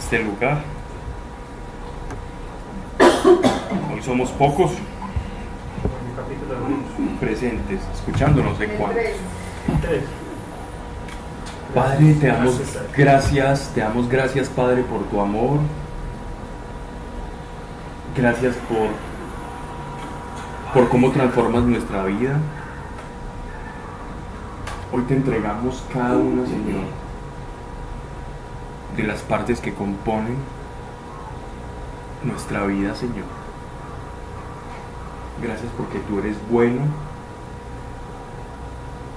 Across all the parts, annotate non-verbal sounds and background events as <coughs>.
este lugar. Hoy somos pocos presentes, escuchándonos de cuántos. Padre, te damos gracias, te damos gracias, Padre, por tu amor. Gracias por, por cómo transformas nuestra vida. Hoy te entregamos cada una, Señor, de las partes que componen nuestra vida, Señor. Gracias porque tú eres bueno.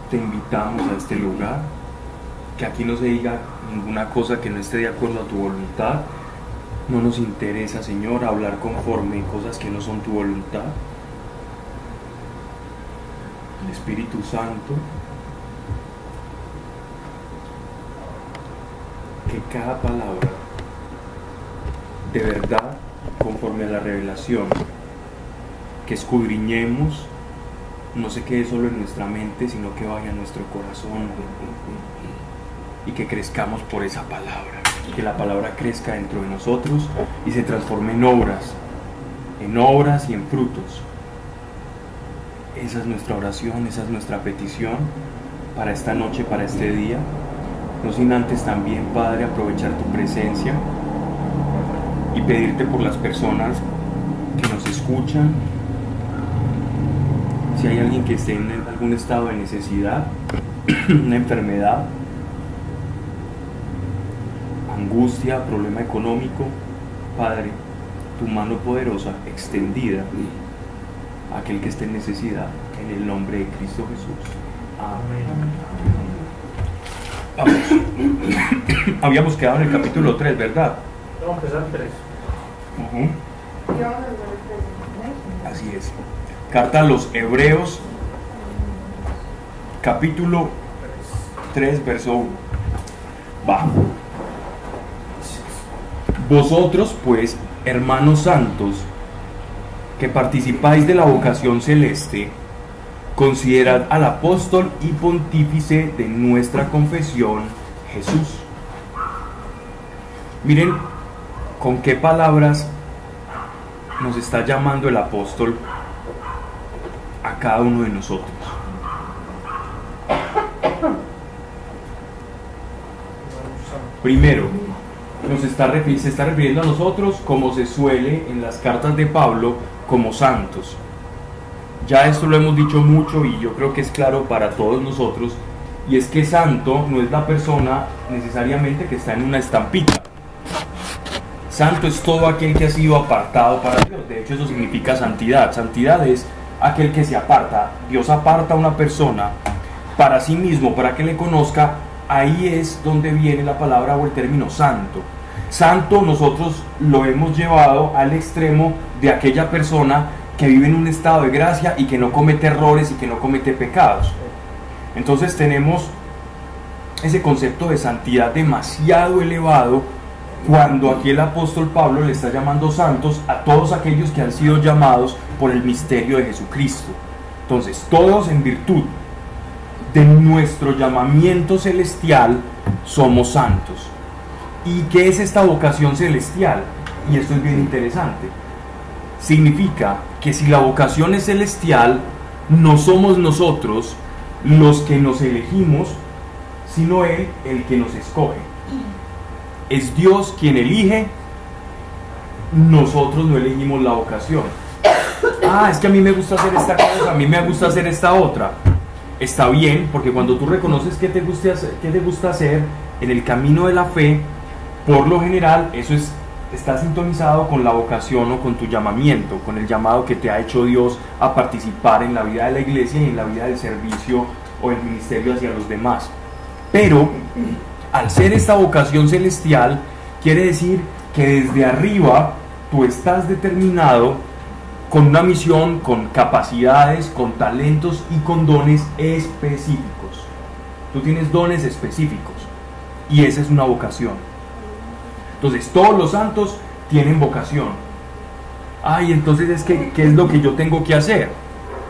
Te invitamos a este lugar. Que aquí no se diga ninguna cosa que no esté de acuerdo a tu voluntad. No nos interesa, Señor, hablar conforme cosas que no son tu voluntad. El Espíritu Santo que cada palabra de verdad, conforme a la revelación, que escudriñemos, no se quede solo en nuestra mente, sino que vaya a nuestro corazón y que crezcamos por esa palabra, que la palabra crezca dentro de nosotros y se transforme en obras, en obras y en frutos. Esa es nuestra oración, esa es nuestra petición para esta noche, para este día. No sin antes también, Padre, aprovechar tu presencia y pedirte por las personas que nos escuchan. Si hay alguien que esté en algún estado de necesidad, <clears throat> una enfermedad, angustia, problema económico, Padre, tu mano poderosa extendida a aquel que esté en necesidad, en el nombre de Cristo Jesús. Amén. <coughs> Habíamos quedado en el capítulo 3, ¿verdad? Vamos a empezar 3. Así es. Carta a los Hebreos, capítulo 3, verso 1. Va. Vosotros, pues, hermanos santos, que participáis de la vocación celeste, Considerad al apóstol y pontífice de nuestra confesión, Jesús. Miren con qué palabras nos está llamando el apóstol a cada uno de nosotros. Primero, nos está, se está refiriendo a nosotros como se suele en las cartas de Pablo como santos. Ya esto lo hemos dicho mucho y yo creo que es claro para todos nosotros, y es que santo no es la persona necesariamente que está en una estampita. Santo es todo aquel que ha sido apartado para Dios. De hecho, eso significa santidad. Santidad es aquel que se aparta. Dios aparta a una persona para sí mismo, para que le conozca. Ahí es donde viene la palabra o el término santo. Santo nosotros lo hemos llevado al extremo de aquella persona que vive en un estado de gracia y que no comete errores y que no comete pecados. Entonces tenemos ese concepto de santidad demasiado elevado cuando aquí el apóstol Pablo le está llamando santos a todos aquellos que han sido llamados por el misterio de Jesucristo. Entonces, todos en virtud de nuestro llamamiento celestial somos santos. ¿Y qué es esta vocación celestial? Y esto es bien interesante significa que si la vocación es celestial, no somos nosotros los que nos elegimos, sino Él el que nos escoge. Es Dios quien elige, nosotros no elegimos la vocación. Ah, es que a mí me gusta hacer esta cosa, a mí me gusta hacer esta otra. Está bien, porque cuando tú reconoces qué te, gusta hacer, qué te gusta hacer en el camino de la fe, por lo general eso es está sintonizado con la vocación o con tu llamamiento, con el llamado que te ha hecho Dios a participar en la vida de la iglesia y en la vida del servicio o el ministerio hacia los demás. Pero al ser esta vocación celestial, quiere decir que desde arriba tú estás determinado con una misión, con capacidades, con talentos y con dones específicos. Tú tienes dones específicos y esa es una vocación. Entonces todos los santos tienen vocación. Ay, entonces es que, ¿qué es lo que yo tengo que hacer?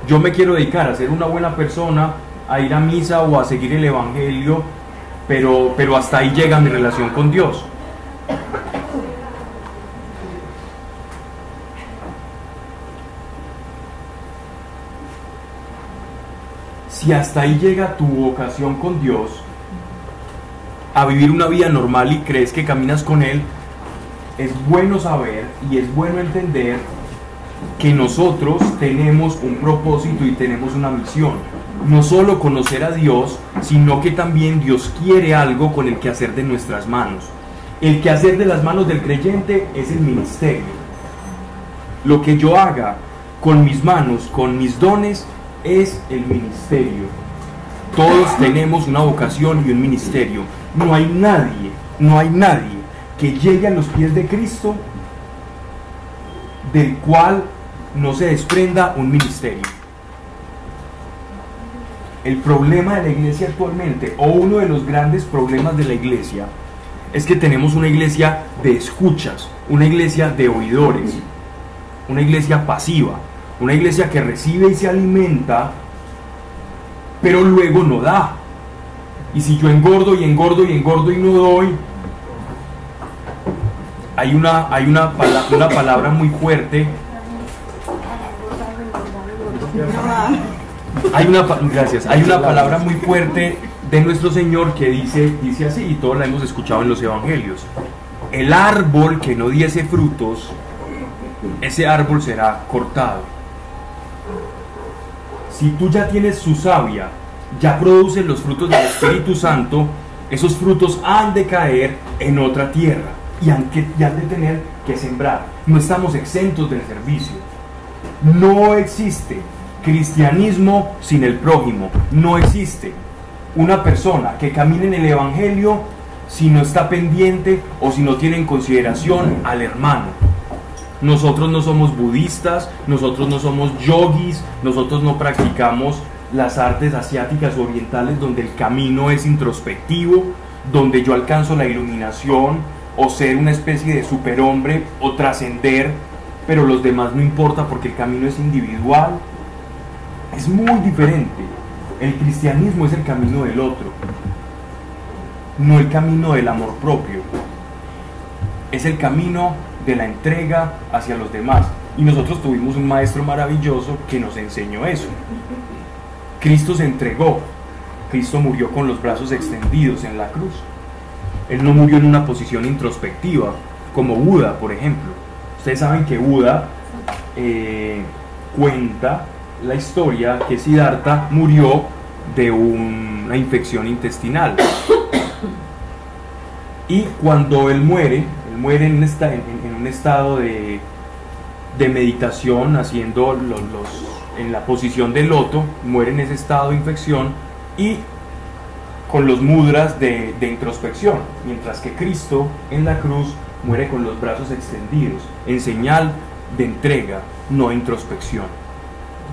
Yo me quiero dedicar a ser una buena persona, a ir a misa o a seguir el Evangelio, pero, pero hasta ahí llega mi relación con Dios. Si hasta ahí llega tu vocación con Dios, a vivir una vida normal y crees que caminas con Él, es bueno saber y es bueno entender que nosotros tenemos un propósito y tenemos una misión. No solo conocer a Dios, sino que también Dios quiere algo con el que hacer de nuestras manos. El que hacer de las manos del creyente es el ministerio. Lo que yo haga con mis manos, con mis dones, es el ministerio. Todos tenemos una vocación y un ministerio. No hay nadie, no hay nadie que llegue a los pies de Cristo del cual no se desprenda un ministerio. El problema de la iglesia actualmente, o uno de los grandes problemas de la iglesia, es que tenemos una iglesia de escuchas, una iglesia de oidores, una iglesia pasiva, una iglesia que recibe y se alimenta, pero luego no da. Y si yo engordo y engordo y engordo y no doy, hay una, hay una, una palabra muy fuerte. Hay una, gracias, hay una palabra muy fuerte de nuestro Señor que dice, dice así, y todos la hemos escuchado en los evangelios. El árbol que no diese frutos, ese árbol será cortado. Si tú ya tienes su savia, ya produces los frutos del Espíritu Santo, esos frutos han de caer en otra tierra y han, que, y han de tener que sembrar. No estamos exentos del servicio. No existe cristianismo sin el prójimo. No existe una persona que camine en el Evangelio si no está pendiente o si no tiene en consideración al hermano. Nosotros no somos budistas, nosotros no somos yogis, nosotros no practicamos las artes asiáticas orientales donde el camino es introspectivo, donde yo alcanzo la iluminación o ser una especie de superhombre o trascender, pero los demás no importa porque el camino es individual. Es muy diferente. El cristianismo es el camino del otro, no el camino del amor propio. Es el camino de la entrega hacia los demás. Y nosotros tuvimos un maestro maravilloso que nos enseñó eso. Cristo se entregó. Cristo murió con los brazos extendidos en la cruz. Él no murió en una posición introspectiva, como Buda, por ejemplo. Ustedes saben que Buda eh, cuenta la historia que Siddhartha murió de una infección intestinal. Y cuando él muere, él muere en, un estado de meditación, haciendo los, en la posición de loto, muere en ese estado de infección y con los mudras de, de, introspección, mientras que Cristo en la cruz muere con los brazos extendidos, en señal de entrega, no introspección.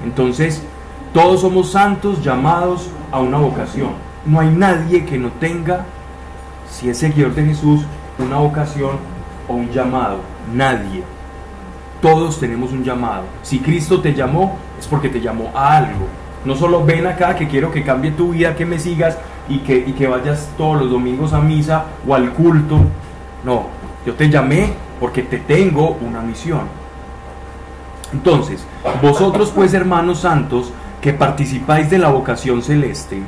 Entonces, todos somos santos llamados a una vocación. No hay nadie que no tenga, si es seguidor de Jesús, una vocación o un llamado. Nadie. Todos tenemos un llamado. Si Cristo te llamó, es porque te llamó a algo. No solo ven acá que quiero que cambie tu vida, que me sigas y que, y que vayas todos los domingos a misa o al culto. No, yo te llamé porque te tengo una misión. Entonces, vosotros pues hermanos santos, que participáis de la vocación celeste,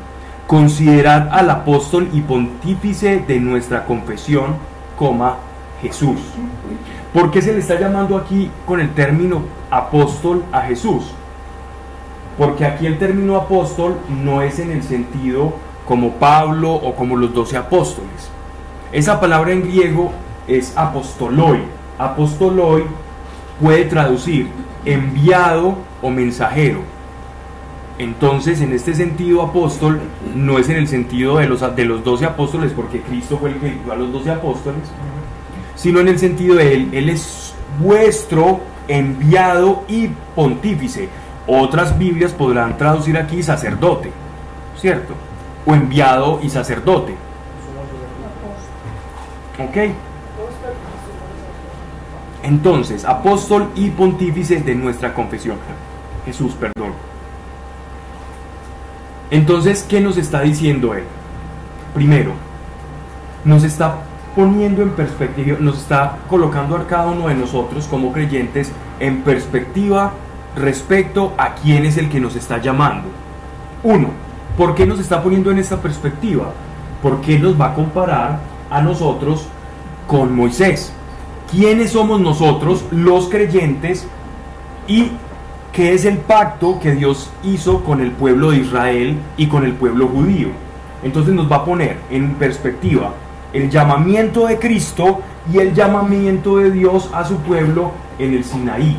considerad al apóstol y pontífice de nuestra confesión, coma Jesús. ¿Por qué se le está llamando aquí con el término apóstol a Jesús? Porque aquí el término apóstol no es en el sentido como Pablo o como los doce apóstoles. Esa palabra en griego es apostoloi. Apostoloi puede traducir enviado o mensajero. Entonces, en este sentido, apóstol no es en el sentido de los, de los 12 apóstoles, porque Cristo fue el que envió a los doce apóstoles, sino en el sentido de él, él es vuestro enviado y pontífice. Otras Biblias podrán traducir aquí sacerdote, ¿cierto? O enviado y sacerdote. ¿Ok? Entonces, apóstol y pontífice de nuestra confesión. Jesús, perdón. Entonces, ¿qué nos está diciendo él? Primero, nos está poniendo en perspectiva, nos está colocando a cada uno de nosotros como creyentes en perspectiva respecto a quién es el que nos está llamando. Uno, ¿Por qué nos está poniendo en esta perspectiva? Porque Él nos va a comparar a nosotros con Moisés. ¿Quiénes somos nosotros, los creyentes, y qué es el pacto que Dios hizo con el pueblo de Israel y con el pueblo judío? Entonces nos va a poner en perspectiva el llamamiento de Cristo y el llamamiento de Dios a su pueblo en el Sinaí.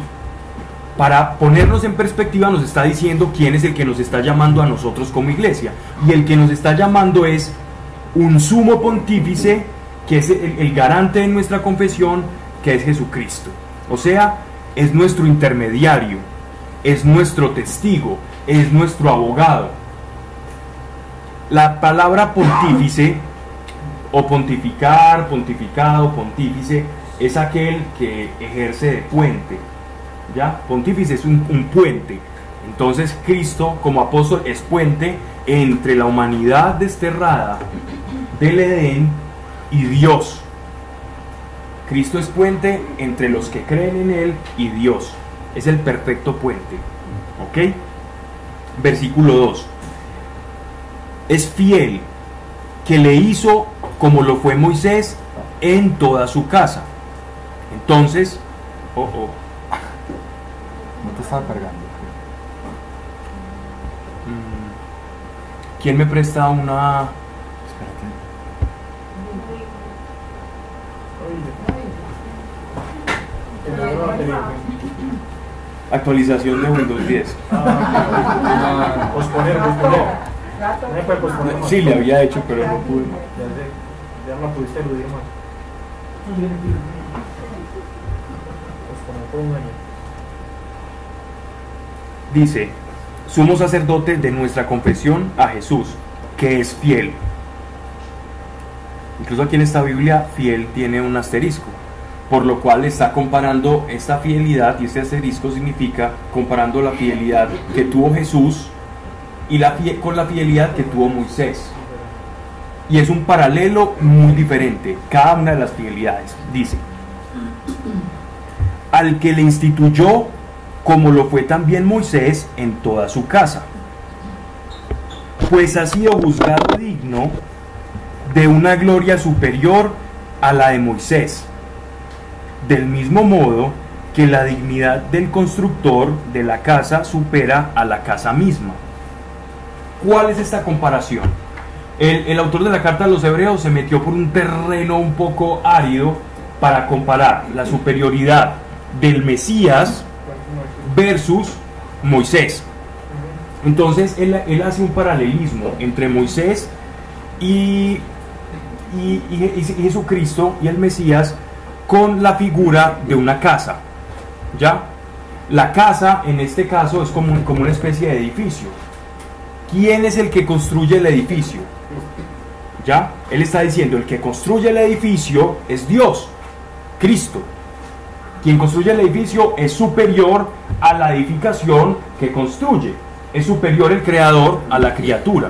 Para ponernos en perspectiva nos está diciendo quién es el que nos está llamando a nosotros como iglesia. Y el que nos está llamando es un sumo pontífice, que es el, garante de nuestra confesión, que es Jesucristo. O sea, es nuestro intermediario, es nuestro testigo, es nuestro abogado. La palabra pontífice o pontificar, pontificado, pontífice, es aquel que ejerce de puente. ¿Ya? Pontífice es un, un puente. Entonces Cristo como apóstol es puente entre la humanidad desterrada del Edén y Dios. Cristo es puente entre los que creen en Él y Dios. Es el perfecto puente. ¿Ok? Versículo 2. Es fiel que le hizo como lo fue Moisés en toda su casa. Entonces, oh, oh. Estaba cargando. ¿Quién me presta una Espérate. actualización de Windows 10? Ah, posponer, posponer. Sí, le había hecho, pero no pude. Ya, no pudiste eludir más. Posponer por un año. Dice, sumo sacerdote de nuestra confesión a Jesús, que es fiel. Incluso aquí en esta Biblia, fiel tiene un asterisco, por lo cual está comparando esta fidelidad, y este asterisco significa comparando la fidelidad que tuvo Jesús y la con la fidelidad que tuvo Moisés. Y es un paralelo muy diferente, cada una de las fidelidades. Dice, al que le instituyó como lo fue también Moisés en toda su casa, pues ha sido juzgado digno de una gloria superior a la de Moisés, del mismo modo que la dignidad del constructor de la casa supera a la casa misma. ¿Cuál es esta comparación? El, el autor de la carta a los hebreos se metió por un terreno un poco árido para comparar la superioridad del Mesías versus Moisés. Entonces él, él hace un paralelismo entre Moisés y, y- Jesucristo y el Mesías con la figura de una casa. ¿Ya? La casa en este caso es como, como una especie de edificio. ¿Quién es el que construye el edificio? ¿Ya? Él está diciendo, el que construye el edificio es Dios, Cristo. Quien construye el edificio es superior a la edificación que construye. Es superior el creador a la criatura.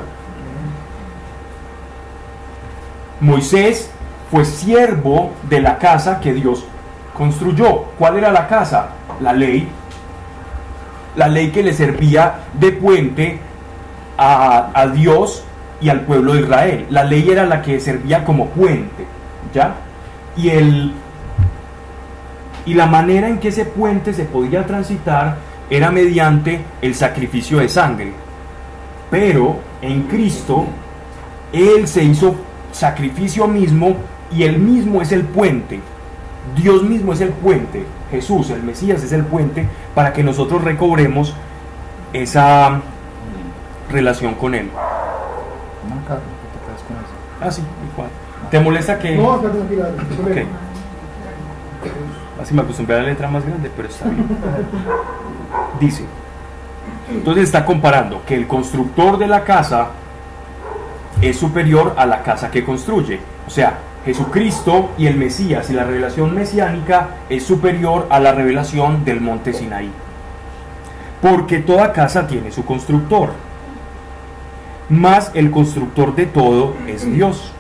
Moisés fue siervo de la casa que Dios construyó. ¿Cuál era la casa? La ley. La ley que le servía de puente a, Dios y al pueblo de Israel. La ley era la que servía como puente. ¿Ya? Y el, y la manera en que ese puente se podía transitar era mediante el sacrificio de sangre. Pero en Cristo, Él se hizo sacrificio mismo y Él mismo es el puente. Dios mismo es el puente. Jesús, el Mesías, es el puente para que nosotros recobremos esa relación con Él. No, Carlos, que te quedas con eso. Ah, sí, igual. ¿Te molesta que.? No, Así me acostumbré a la letra más grande, pero está bien. Dice, entonces está comparando que el constructor de la casa es superior a la casa que construye. O sea, Jesucristo y el Mesías y la revelación mesiánica es superior a la revelación del monte Sinaí. Porque toda casa tiene su constructor. Mas el constructor de todo es Dios.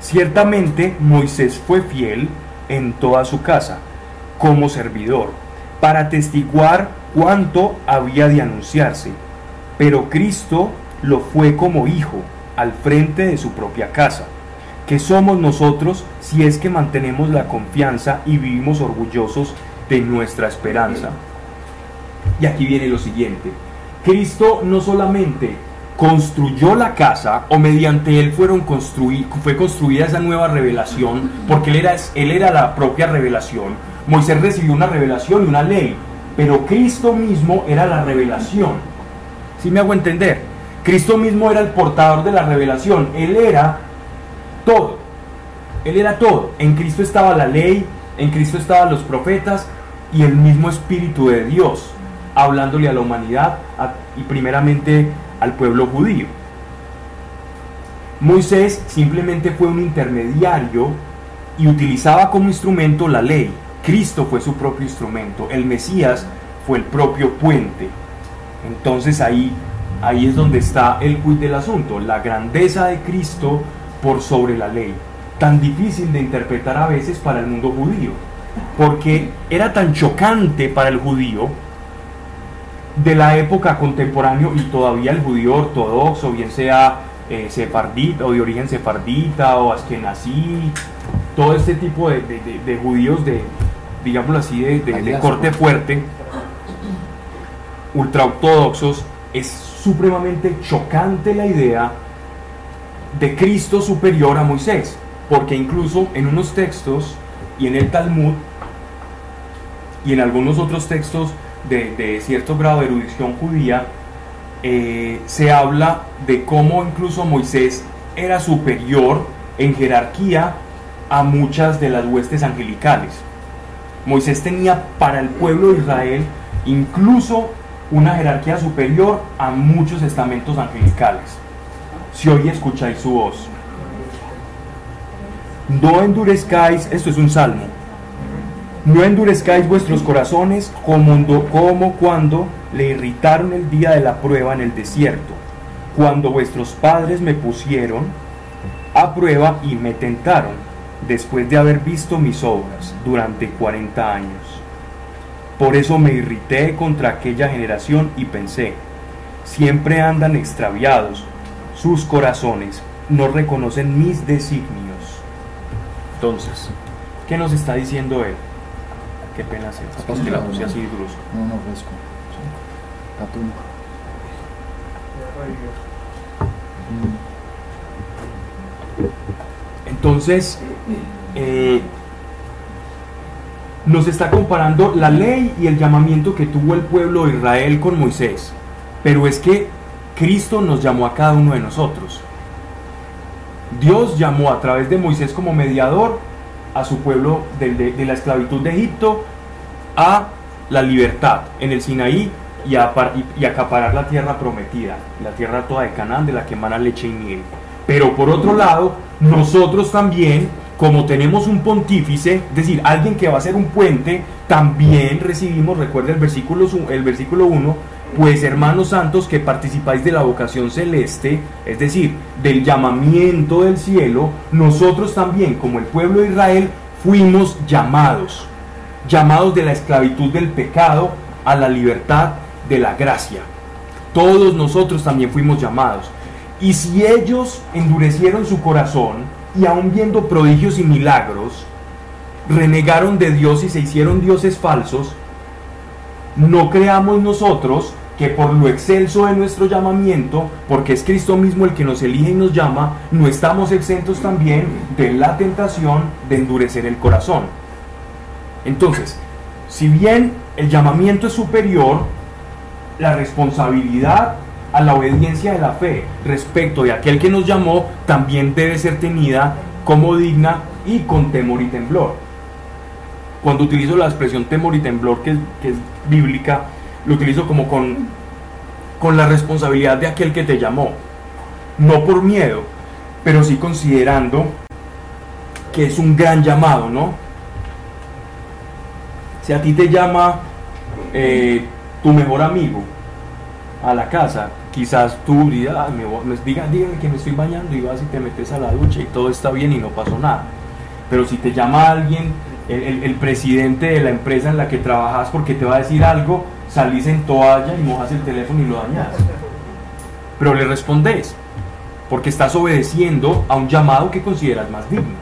Ciertamente Moisés fue fiel en toda su casa, como servidor, para testiguar cuánto había de anunciarse. Pero Cristo lo fue como hijo al frente de su propia casa. ¿Qué somos nosotros si es que mantenemos la confianza y vivimos orgullosos de nuestra esperanza? Y aquí viene lo siguiente. Cristo no solamente construyó la casa o mediante él fueron construir, fue construida esa nueva revelación, porque él era, él era la propia revelación. Moisés recibió una revelación y una ley, pero Cristo mismo era la revelación. ¿Sí me hago entender? Cristo mismo era el portador de la revelación, él era todo. Él era todo. En Cristo estaba la ley, en Cristo estaban los profetas y el mismo Espíritu de Dios, hablándole a la humanidad y primeramente al pueblo judío. Moisés simplemente fue un intermediario y utilizaba como instrumento la ley. Cristo fue su propio instrumento. El Mesías fue el propio puente. Entonces ahí, ahí es donde está el quid del asunto. La grandeza de Cristo por sobre la ley. Tan difícil de interpretar a veces para el mundo judío. Porque era tan chocante para el judío de la época contemporánea y todavía el judío ortodoxo, bien sea eh, sefardita o de origen sefardita o askenazí, todo este tipo de, de, judíos de, digámoslo así, de, corte fuerte, ultraortodoxos, es supremamente chocante la idea de Cristo superior a Moisés, porque incluso en unos textos y en el Talmud y en algunos otros textos de, cierto grado de erudición judía, eh, se habla de cómo incluso Moisés era superior en jerarquía a muchas de las huestes angelicales. Moisés tenía para el pueblo de Israel incluso una jerarquía superior a muchos estamentos angelicales. Si hoy escucháis su voz, no endurezcáis, esto es un salmo, no endurezcáis vuestros corazones como, cuando le irritaron el día de la prueba en el desierto, cuando vuestros padres me pusieron a prueba y me tentaron, después de haber visto mis obras durante 40 años. Por eso me irrité contra aquella generación y pensé, siempre andan extraviados, sus corazones no reconocen mis designios. Entonces, ¿qué nos está diciendo él? Qué pena que la puse así brusco. No, no, fresco. Atún. Entonces, eh, nos está comparando la ley y el llamamiento que tuvo el pueblo de Israel con Moisés. Pero es que Cristo nos llamó a cada uno de nosotros. Dios llamó a través de Moisés como mediador a su pueblo de, la esclavitud de Egipto a la libertad en el Sinaí y, a, y, acaparar la tierra prometida, la tierra toda de Canaán de la que emana leche y miel. Pero por otro lado, nosotros también, como tenemos un pontífice, es decir, alguien que va a ser un puente, también recibimos, recuerda el versículo, el versículo 1, pues hermanos santos que participáis de la vocación celeste, es decir, del llamamiento del cielo, nosotros también, como el pueblo de Israel, fuimos llamados, llamados de la esclavitud del pecado a la libertad de la gracia. Todos nosotros también fuimos llamados. Y si ellos endurecieron su corazón y aun viendo prodigios y milagros, renegaron de Dios y se hicieron dioses falsos, no creamos nosotros que por lo excelso de nuestro llamamiento, porque es Cristo mismo el que nos elige y nos llama, no estamos exentos también de la tentación de endurecer el corazón. Entonces, si bien el llamamiento es superior, la responsabilidad a la obediencia de la fe respecto de aquel que nos llamó también debe ser tenida como digna y con temor y temblor. Cuando utilizo la expresión temor y temblor, que que es bíblica, lo utilizo como con, con la responsabilidad de aquel que te llamó. No por miedo, pero sí considerando que es un gran llamado, ¿no? Si a ti te llama eh, tu mejor amigo a la casa, quizás tú digas, me, digan, que me estoy bañando y vas y te metes a la ducha y todo está bien y no pasó nada. Pero si te llama alguien, el, presidente de la empresa en la que trabajas porque te va a decir algo, salís en toalla y mojas el teléfono y lo dañas. pero le respondes, porque estás obedeciendo a un llamado que consideras más digno.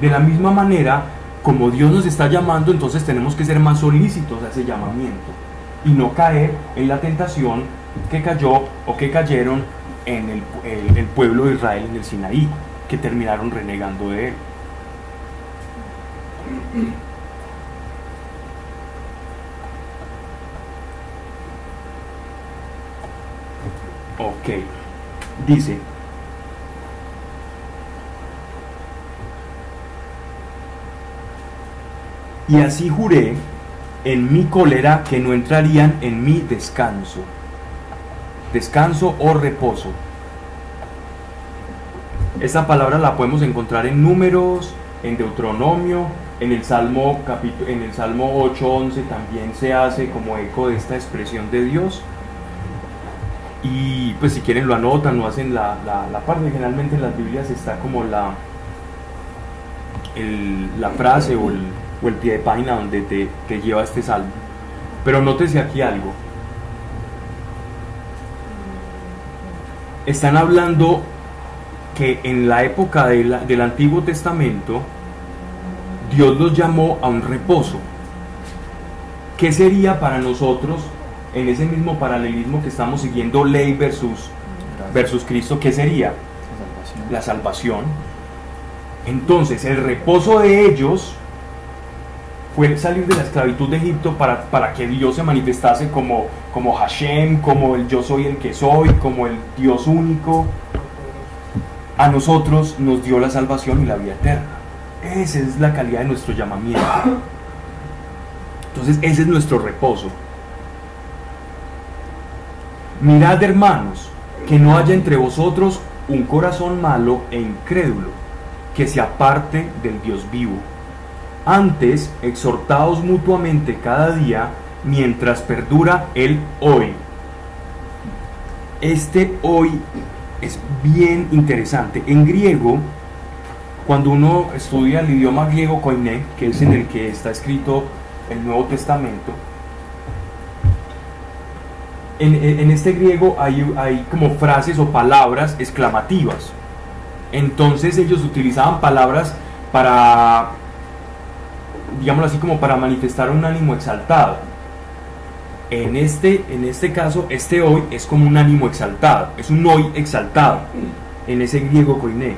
De la misma manera, como Dios nos está llamando, entonces tenemos que ser más solícitos a ese llamamiento y no caer en la tentación que cayó o que cayeron en el- el pueblo de Israel en el Sinaí, que terminaron renegando de él. Ok, dice, y así juré en mi cólera que no entrarían en mi descanso, descanso o reposo. Esta palabra la podemos encontrar en números, en Deuteronomio, en el Salmo, en el Salmo 8.11 también se hace como eco de esta expresión de Dios. Y pues si quieren lo anotan o hacen la, la, parte, generalmente en las Biblias está como la, la frase o el, o el pie de página donde te, te lleva este salmo. Pero nótese aquí algo. Están hablando que en la época de la- del Antiguo Testamento Dios los llamó a un reposo. ¿Qué sería para nosotros en ese mismo paralelismo que estamos siguiendo ley versus, versus Cristo? ¿Qué sería? Salvación. la salvación. Entonces, el reposo de ellos fue salir de la esclavitud de Egipto para, para que Dios se manifestase como, como Hashem, como el yo soy el que soy, como el Dios único. A nosotros nos dio la salvación y la vida eterna. Esa es la calidad de nuestro llamamiento. Entonces, ese es nuestro reposo. Mirad, hermanos, que no haya entre vosotros un corazón malo e incrédulo, que se aparte del Dios vivo. Antes, exhortaos mutuamente cada día mientras perdura el hoy. Este hoy es bien interesante. En griego, cuando uno estudia el idioma griego koiné, que es en el que está escrito el Nuevo Testamento, en, en este griego hay, hay como frases o palabras exclamativas. Entonces ellos utilizaban palabras para, digámoslo así, como para manifestar un ánimo exaltado. En este, en este caso, este hoy es como un ánimo exaltado, es un hoy exaltado, en ese griego koiné.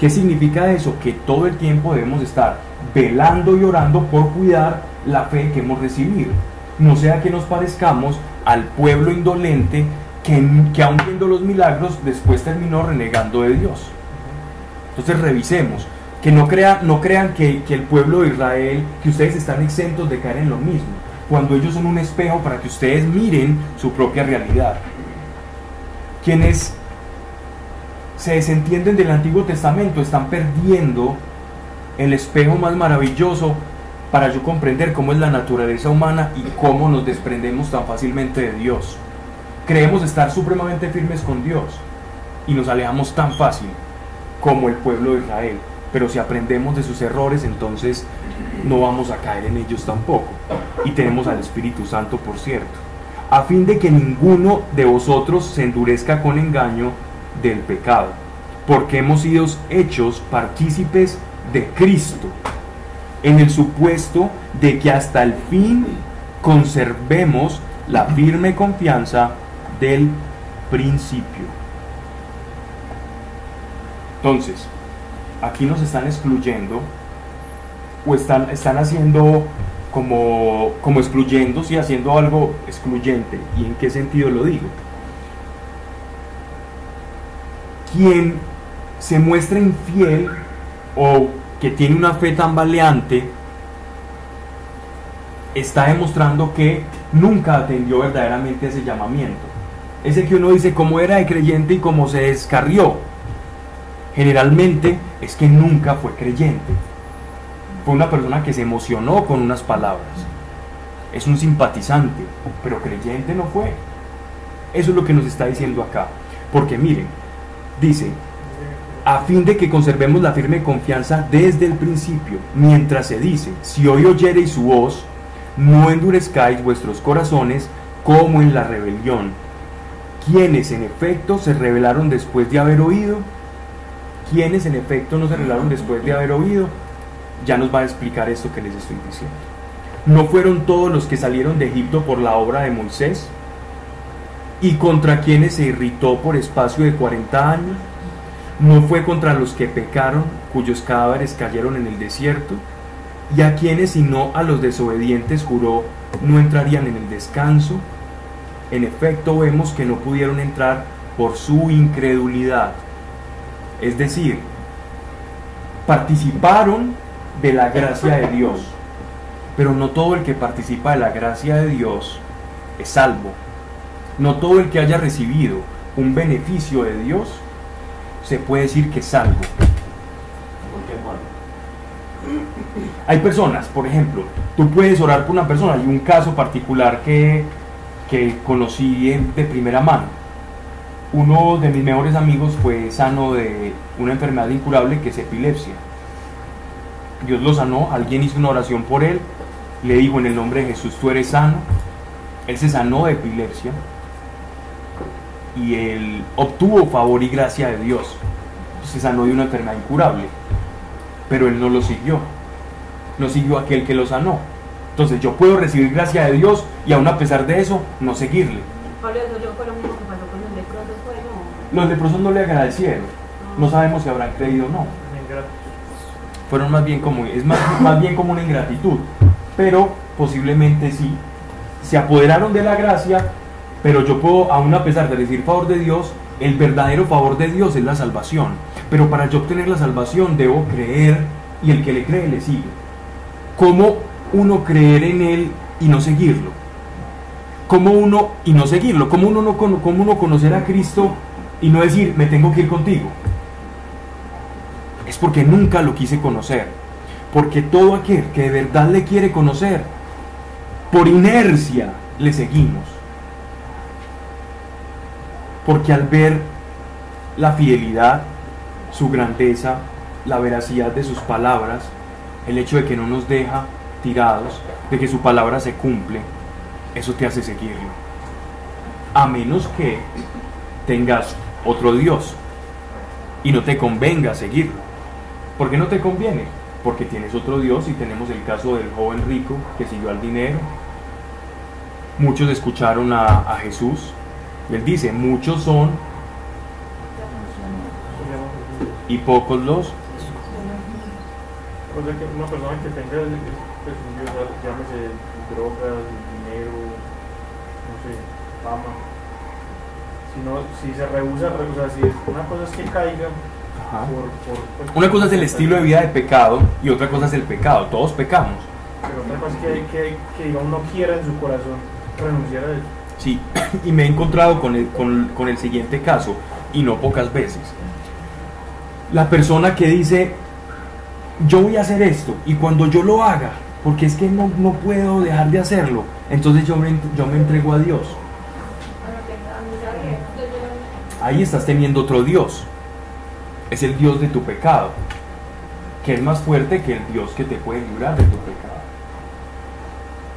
¿Qué significa eso? Que todo el tiempo debemos estar velando y orando por cuidar la fe que hemos recibido. No sea que nos parezcamos al pueblo indolente que, que aun viendo los milagros después terminó renegando de Dios. Entonces revisemos, que no, crea, no crean que el pueblo de Israel, que ustedes están exentos de caer en lo mismo, cuando ellos son un espejo para que ustedes miren su propia realidad. Quienes se desentienden del Antiguo Testamento están perdiendo el espejo más maravilloso para yo comprender cómo es la naturaleza humana y cómo nos desprendemos tan fácilmente de Dios. Creemos estar supremamente firmes con Dios y nos alejamos tan fácil como el pueblo de Israel. Pero si aprendemos de sus errores, entonces no vamos a caer en ellos tampoco. Y tenemos al Espíritu Santo, por cierto, a fin de que ninguno de vosotros se endurezca con engaño del pecado, porque hemos sido hechos partícipes de Cristo, en el supuesto de que hasta el fin conservemos la firme confianza del principio. Entonces, aquí nos están excluyendo o están, están haciendo como, como excluyendo, sí, haciendo algo excluyente. ¿Y en qué sentido lo digo? Quien se muestra infiel o que tiene una fe tambaleante, está demostrando que nunca atendió verdaderamente ese llamamiento. Ese que uno dice cómo era de creyente y cómo se descarrió. Generalmente es que nunca fue creyente. Fue una persona que se emocionó con unas palabras. Es un simpatizante, pero creyente no fue. Eso es lo que nos está diciendo acá. Porque miren, dice, a fin de que conservemos la firme confianza desde el principio, mientras se dice, si hoy oyereis su voz, no endurezcáis vuestros corazones como en la rebelión. quienes en efecto se revelaron después de haber oído, quienes en efecto no se revelaron después de haber oído, ya nos va a explicar esto que les estoy diciendo. ¿No fueron todos los que salieron de Egipto por la obra de Moisés? ¿Y contra quienes se irritó por espacio de 40 años? ¿No fue contra los que pecaron, cuyos cadáveres cayeron en el desierto? ¿Y a quienes, si no a los desobedientes, juró, no entrarían en el descanso? En efecto, vemos que no pudieron entrar por su incredulidad. Es decir, participaron de la gracia de Dios, pero no todo el que participa de la gracia de Dios es salvo. No todo el que haya recibido un beneficio de Dios se puede decir que es salvo. Hay personas, por ejemplo, tú puedes orar por una persona, hay un caso particular que, que conocí de primera mano. Uno de mis mejores amigos fue sano de una enfermedad incurable que es epilepsia. Dios lo sanó, alguien hizo una oración por él, le dijo en el nombre de Jesús, tú eres sano. Él se sanó de epilepsia y él obtuvo favor y gracia de Dios. Se sanó de una enfermedad incurable, pero él no lo siguió. No siguió aquel que lo sanó. Entonces yo puedo recibir gracia de Dios y aún a pesar de eso, no seguirle. Los leprosos no le agradecieron. No sabemos si habrán creído o no. Fueron más bien como, es más, <coughs> más bien como una ingratitud. Pero posiblemente sí. Se apoderaron de la gracia pero yo puedo, aún a pesar de recibir favor de Dios, el verdadero favor de Dios es la salvación. Pero para yo obtener la salvación debo creer y el que le cree le sigue. ¿Cómo uno creer en Él y no seguirlo? ¿Cómo uno y no seguirlo? ¿Cómo uno, no, cómo uno conocer a Cristo y no decir, me tengo que ir contigo? Es porque nunca lo quise conocer. Porque todo aquel que de verdad le quiere conocer, por inercia le seguimos porque al ver la fidelidad, su grandeza, la veracidad de sus palabras, el hecho de que no nos deja tirados, de que su palabra se cumple, eso te hace seguirlo. A menos que tengas otro Dios y no te convenga seguirlo. ¿Por qué no te conviene? Porque tienes otro Dios y tenemos el caso del joven rico que siguió al dinero. Muchos escucharon a, a Jesús, él dice, muchos son y pocos los. O sea, que una persona que tenga pues, llámese drogas, dinero, no sé, fama. Si, no, si se rehúsa, o sea, si es, una cosa es que caiga por, por, una cosa es el estilo de vida de pecado y otra cosa es el pecado. Todos pecamos. Pero otra cosa es que, que, que digamos, no quiera en su corazón renunciar a eso. Sí, <clears throat> y me he encontrado con el, con, el siguiente caso, y no pocas veces. La persona que dice, yo voy a hacer esto, y cuando yo lo haga, porque es que no, no puedo dejar de hacerlo, entonces yo me, yo me entrego a Dios. Ahí estás teniendo otro Dios. Es el Dios de tu pecado, que es más fuerte que el Dios que te puede librar de tu pecado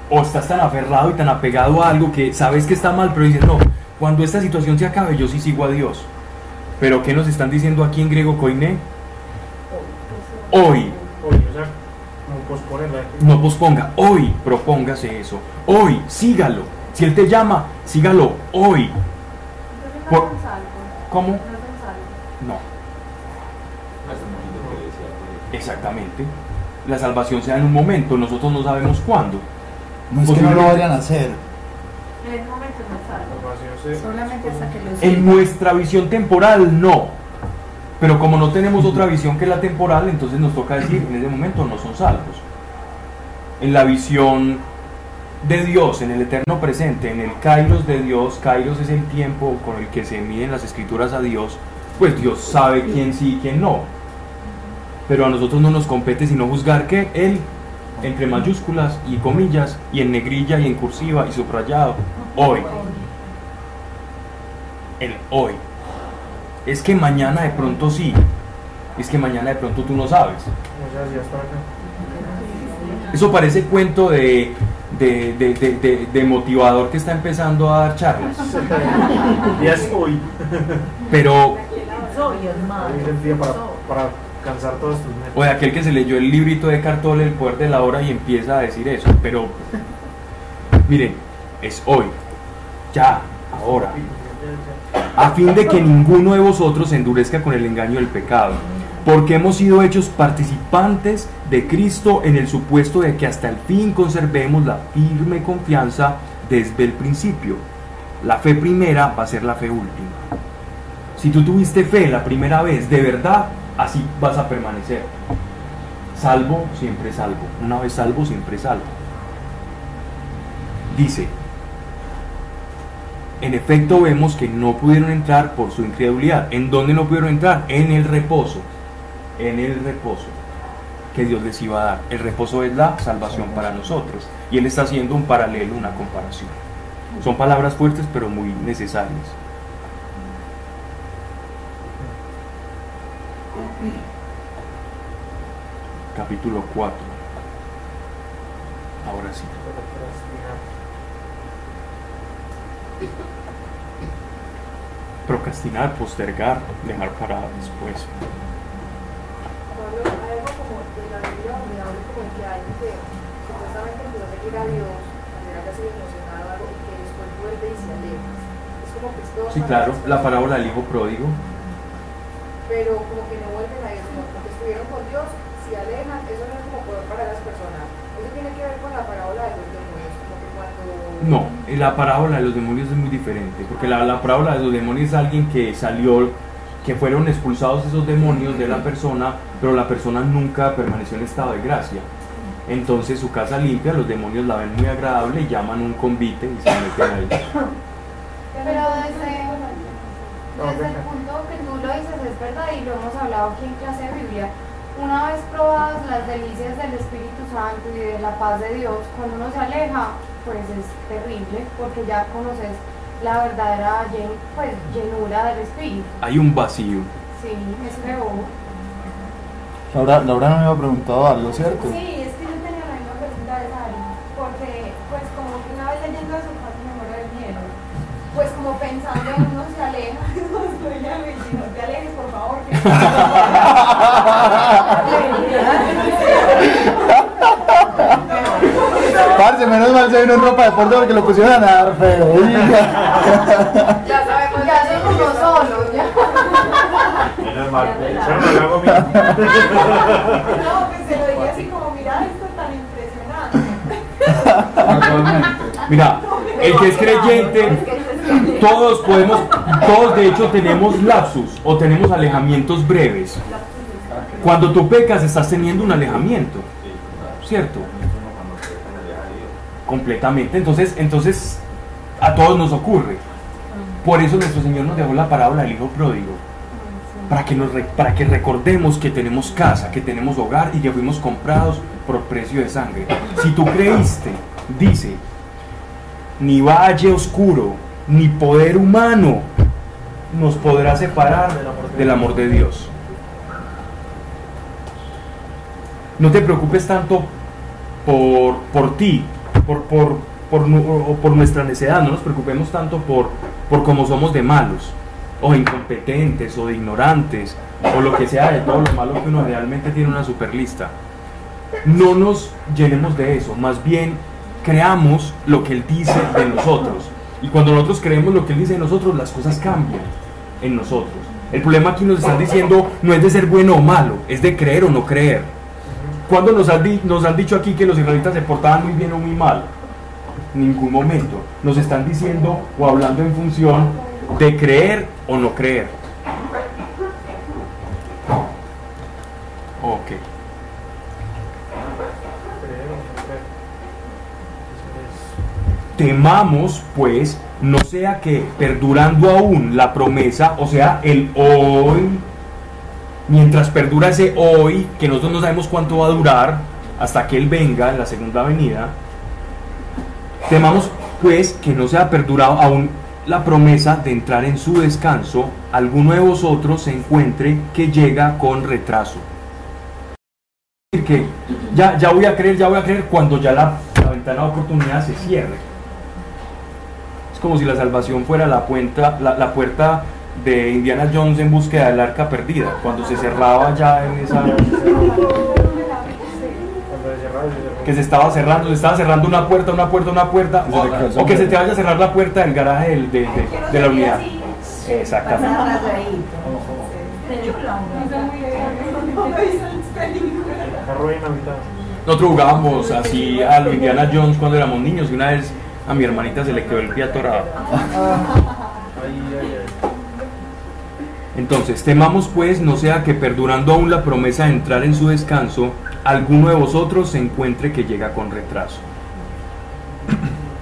o estás tan aferrado y tan apegado a algo que sabes que está mal, pero dices, no, cuando esta situación se acabe, yo sí sigo a Dios. Pero ¿qué nos están diciendo aquí en griego koiné? Hoy. No posponga, hoy propóngase eso. Hoy, sígalo. Si Él te llama, sígalo hoy. ¿Cómo? No. Exactamente. La salvación se da en un momento, nosotros no sabemos cuándo. No es que no lo vayan a hacer. En momento no Solamente hasta que lo En nuestra visión temporal, no. Pero como no tenemos otra visión que la temporal, entonces nos toca decir, en ese momento no son salvos. En la visión de Dios, en el eterno presente, en el kairos de Dios, kairos es el tiempo con el que se miden las escrituras a Dios, pues Dios sabe quién sí y quién no. Pero a nosotros no nos compete sino juzgar que Él entre mayúsculas y comillas, y en negrilla y en cursiva y subrayado. Hoy. El hoy. Es que mañana de pronto sí. Es que mañana de pronto tú no sabes. Eso parece cuento de de, de, de, de, motivador que está empezando a dar charlas. <laughs> ya es hoy. Pero... Para, para O de aquel que se leyó el librito de Cartol, El poder de la hora, y empieza a decir eso. Pero, <laughs> miren, es hoy, ya, ahora. A fin de que ninguno de vosotros endurezca con el engaño del pecado porque hemos sido hechos participantes de Cristo en el supuesto de que hasta el fin conservemos la firme confianza desde el principio. La fe primera va a ser la fe última. Si tú tuviste fe la primera vez, de verdad, así vas a permanecer. Salvo, siempre salvo. Una vez salvo, siempre salvo. Dice, en efecto vemos que no pudieron entrar por su incredulidad. ¿En dónde no pudieron entrar? En el reposo en el reposo que Dios les iba a dar. El reposo es la salvación para nosotros. Y Él está haciendo un paralelo, una comparación. Son palabras fuertes pero muy necesarias. Capítulo 4. Ahora sí. Procrastinar, postergar, dejar para después. a Dios, haya sido emocionado algo y que después vuelve y se aleja. Es como que todo Sí, claro, la parábola del hijo pródigo. Pero como que no vuelven a Dios, sino porque estuvieron con Dios, se alejan, eso no es como poder para las personas. Eso tiene que ver con la parábola de los demonios, como que cuando... No, la parábola de los demonios es muy diferente, porque la, la parábola de los demonios es alguien que salió que fueron expulsados esos demonios de la persona, pero la persona nunca permaneció en estado de gracia. Entonces su casa limpia, los demonios la ven muy agradable y llaman un convite y se meten ahí. Pero desde, desde el punto que tú lo dices es verdad y lo hemos hablado aquí en clase de Biblia. Una vez probadas las delicias del Espíritu Santo y de la paz de Dios, cuando uno se aleja, pues es terrible porque ya conoces la verdadera pues, llenura del Espíritu. Hay un vacío. Sí, es feo. Laura, Laura no me había preguntado algo, ¿cierto? Sí, pues como pensando en uno se aleja, <laughs> Parce, menos mal se vino en ropa de deporte porque lo pusieron a nadar feo. ya sabemos, ya soy como solo, ya. Menos mal, No, pues <laughs> se lo dije así como, mira esto tan impresionante. Mira, el que es creyente todos podemos, todos de hecho tenemos lapsus o tenemos alejamientos breves. Cuando tú pecas estás teniendo un alejamiento, ¿cierto? Completamente. Entonces, entonces a todos nos ocurre. Por eso nuestro Señor nos dejó la parábola del Hijo Pródigo. Para que, nos, para que recordemos que tenemos casa, que tenemos hogar y que fuimos comprados por precio de sangre. Si tú creíste, dice, ni valle oscuro ni poder humano nos podrá separar del amor de Dios. No te preocupes tanto por, por ti, por, por, por, nuestra necedad, no nos preocupemos tanto por, por cómo somos de malos, o incompetentes, o de ignorantes, o lo que sea de todo lo malo que uno realmente tiene una super lista. No nos llenemos de eso, más bien creamos lo que Él dice de nosotros. Y cuando nosotros creemos lo que Él dice de nosotros, las cosas cambian en nosotros. El problema aquí nos están diciendo no es de ser bueno o malo, es de creer o no creer. cuando nos han, nos han dicho aquí que los israelitas se portaban muy bien o muy mal? Ningún momento. Nos están diciendo o hablando en función de creer o no creer. Ok. Temamos, pues, no sea que perdurando aún la promesa, o sea, el hoy, mientras perdura ese hoy, que nosotros no sabemos cuánto va a durar hasta que Él venga en la segunda venida, temamos, pues, que no sea perdurado aún la promesa de entrar en su descanso, alguno de vosotros se encuentre que llega con retraso. Que ya, ya voy a creer, ya voy a creer cuando ya la la ventana de oportunidad se cierre. Es como si la salvación fuera la, puerta, la, la puerta de Indiana Jones en búsqueda del arca perdida, cuando se cerraba ya en esa... Que se estaba cerrando, se estaba cerrando una puerta, una puerta, una puerta, o, o que se te vaya a cerrar la puerta del garaje del- de, de- de la unidad. Exactamente. Nosotros jugábamos así a lo Indiana Jones cuando éramos niños y una vez a mi hermanita se le quedó el pie atorado. Entonces, temamos pues no sea que perdurando aún la promesa de entrar en su descanso, alguno de vosotros se encuentre que llega con retraso.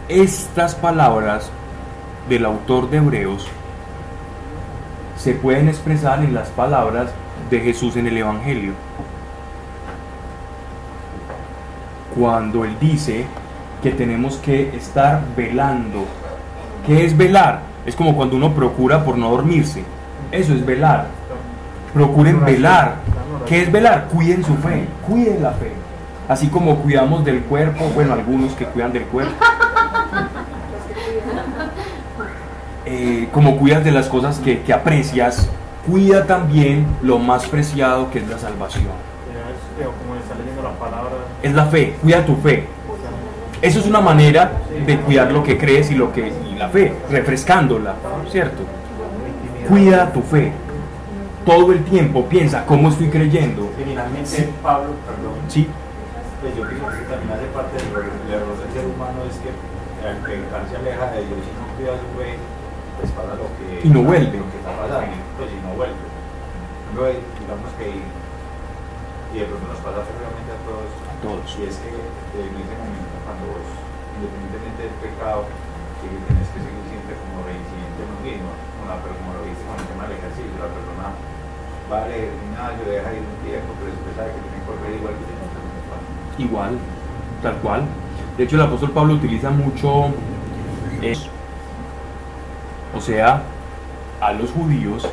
Estas palabras del autor de Hebreos se pueden expresar en las palabras de Jesús en el Evangelio. Cuando él dice que tenemos que estar velando. ¿Qué es velar? Es como cuando uno procura por no dormirse. Eso es velar. Procuren velar. ¿Qué es velar? Cuiden su fe, cuiden la fe. Así como cuidamos del cuerpo, bueno, algunos que cuidan del cuerpo, <laughs> eh, como cuidas de las cosas que, que aprecias, cuida también lo más preciado que es la salvación. Es, eh. Es la fe, cuida tu fe. Eso es una manera de cuidar lo que crees y lo que y la fe, refrescándola, ¿cierto? Cuida tu fe. Todo el tiempo piensa, ¿cómo estoy creyendo? Finalmente, Sí. Pablo, perdón, Sí, pues yo pienso que también hace parte del error, el error del ser humano es que al pecar se aleja de Dios y no cuida su fe, pues pasa lo que, Y no vuelve. lo que está pasando, pues y no vuelve. Luego, digamos que, y de pronto nos pasa realmente a todos, a todos. y es que eh, en ese momento cuando vos, independientemente del pecado, que tenés que seguir siempre como reincidente en lo mismo, pero como lo viste con el tema del ejercicio, la persona va al gimnasio, deja ir un tiempo, pero después sabe que tiene que correr igual que tiene que Igual, tal cual. De hecho, el apóstol Pablo utiliza mucho eso. O sea, a los judíos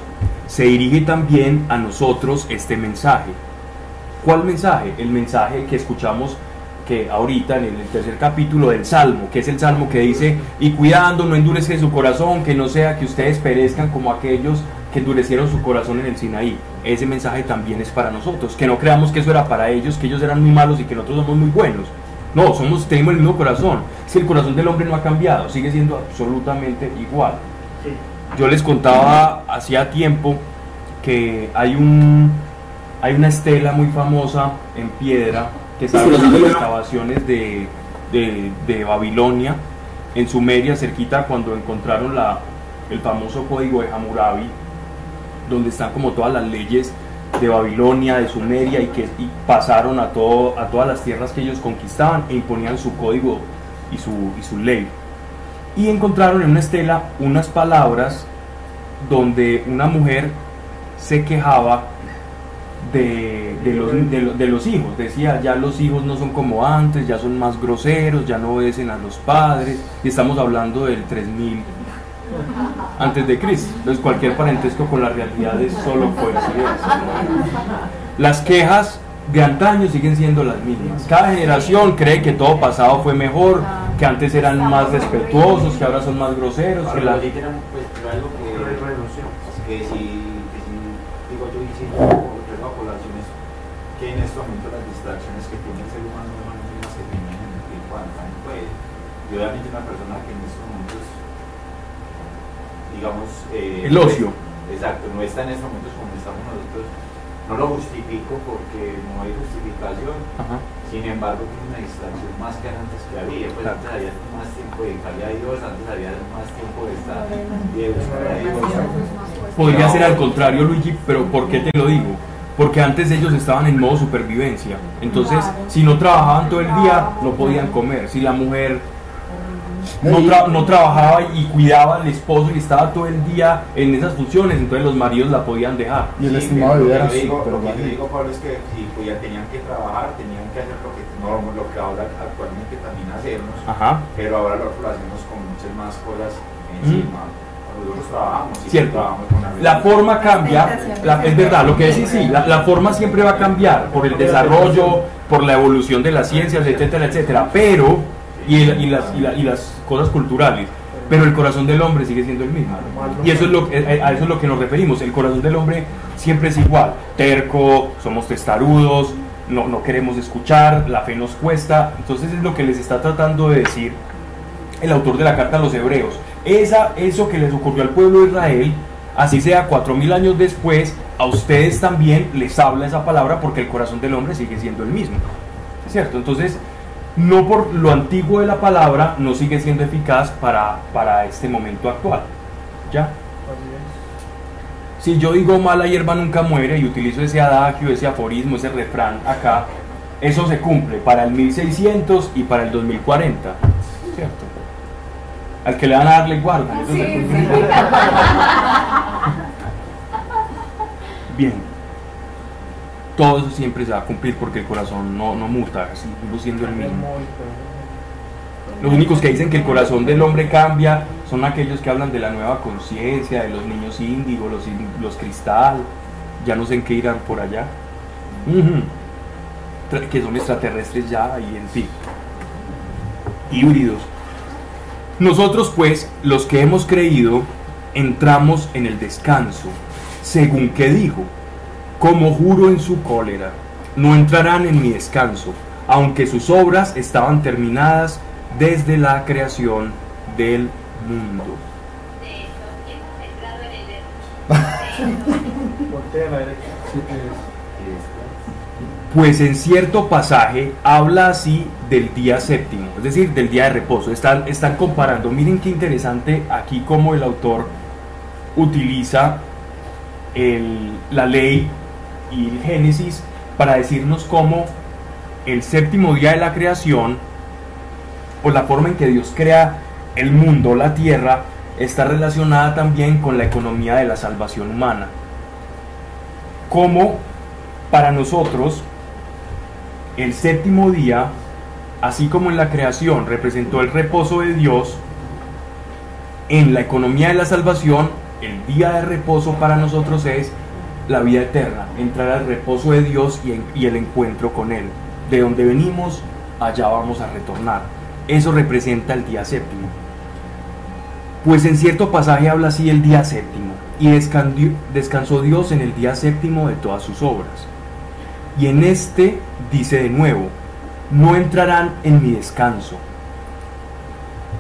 se dirige también a nosotros este mensaje. ¿Cuál mensaje? El mensaje que escuchamos que ahorita en el tercer capítulo del Salmo, que es el Salmo que dice, y cuidando, no endurece su corazón, que no sea que ustedes perezcan como aquellos que endurecieron su corazón en el Sinaí. Ese mensaje también es para nosotros, que no creamos que eso era para ellos, que ellos eran muy malos y que nosotros somos muy buenos. No, somos, tenemos el mismo corazón. Si el corazón del hombre no ha cambiado, sigue siendo absolutamente igual. Yo les contaba hacía tiempo que hay un hay una estela muy famosa en piedra que está de las excavaciones de, de, de Babilonia en Sumeria, cerquita cuando encontraron la, el famoso código de Hammurabi, donde están como todas las leyes de Babilonia, de Sumeria y que y pasaron a, todo, a todas las tierras que ellos conquistaban e imponían su código y su, y su ley. Y encontraron en una estela unas palabras donde una mujer se quejaba de, de los, de, lo- de los hijos. Decía, ya los hijos no son como antes, ya son más groseros, ya no obedecen a los padres. Y estamos hablando del 3000 antes de Cristo. Entonces cualquier parentesco con la realidad es solo coincidencia. Las quejas de antaño siguen siendo las mismas. Cada generación cree que todo pasado fue mejor, que antes eran más respetuosos, que ahora son más groseros. Que la... que sí, que sí, digo yo, y sí, traigo a colación es que en este momento las distracciones que tiene el ser humano no son las mismas que tenían en el tiempo antaño, pues, yo obviamente una persona que en estos momentos, digamos... eh, El ocio. Exacto, no está en estos momentos como estamos nosotros, no lo justifico porque no hay justificación, Ajá. sin embargo, tiene una distracción más que antes que había. Pues Claro. antes había más tiempo de dedicarle a Dios, antes había más tiempo de estar y de buscar a Dios. Podría ser al contrario, Luigi, pero ¿por qué te lo digo? Porque antes ellos estaban en modo supervivencia. Entonces, si no trabajaban todo el día, no podían comer. Si la mujer no, tra- no trabajaba y cuidaba al esposo y estaba todo el día en esas funciones, entonces los maridos la podían dejar. Y el Sí, estimado de pero vida lo era que yo digo- súper Lo que yo digo, Pablo, es que si pues, ya tenían que trabajar, tenían que hacer lo que, no, lo que ahora actualmente también hacemos, Ajá. pero ahora nosotros lo hacemos con muchas más cosas encima. Nosotros trabajamos y Mm. Cierto. trabajamos con La forma cambia, la- es verdad, lo que decís, sí, la, la forma siempre va a cambiar por el desarrollo, por la evolución de las ciencias, etcétera, etcétera, pero y, el- y las, y, la- y las cosas culturales, pero el corazón del hombre sigue siendo el mismo. Y eso es lo, eh, a eso es lo que nos referimos. El corazón del hombre siempre es igual. Terco, somos testarudos, no, no queremos escuchar, la fe nos cuesta. Entonces es lo que les está tratando de decir el autor de la carta a los hebreos. Esa, eso que les ocurrió al pueblo de Israel, así sea cuatro mil años después, a ustedes también les habla esa palabra porque el corazón del hombre sigue siendo el mismo. ¿Cierto? Entonces, no por lo antiguo de la palabra no sigue siendo eficaz para, para este momento actual. ¿Ya? Si yo digo mala hierba nunca muere y utilizo ese adagio, ese aforismo, ese refrán acá, eso se cumple para el 1600 y para el 2040. ¿Cierto? Al que le van a darle guarda. eso Sí, se cumple. sí. Bien. Todo eso siempre se va a cumplir porque el corazón no, no muta, sigue siendo el mismo. Los únicos que dicen que el corazón del hombre cambia son aquellos que hablan de la nueva conciencia, de los niños índigo, los, los cristal, ya no sé en qué irán por allá, que son extraterrestres ya y en fin, híbridos. Nosotros pues, los que hemos creído, entramos en el descanso, según que dijo, como juro en su cólera, no entrarán en mi descanso, aunque sus obras estaban terminadas desde la creación del mundo. Pues en cierto pasaje habla así del día séptimo, es decir, del día de reposo. Están, comparando, miren qué interesante aquí cómo el autor utiliza la ley y Génesis para decirnos cómo el séptimo día de la creación, o la forma en que Dios crea el mundo, la tierra, está relacionada también con la economía de la salvación humana. Como para nosotros el séptimo día, así como en la creación representó el reposo de Dios, en la economía de la salvación, el día de reposo para nosotros es la vida eterna, entrar al reposo de Dios y, el encuentro con Él. De donde venimos, allá vamos a retornar. Eso representa el día séptimo. Pues en cierto pasaje habla así el día séptimo, y descansó Dios en el día séptimo de todas sus obras. Y en este dice de nuevo, no entrarán en mi descanso.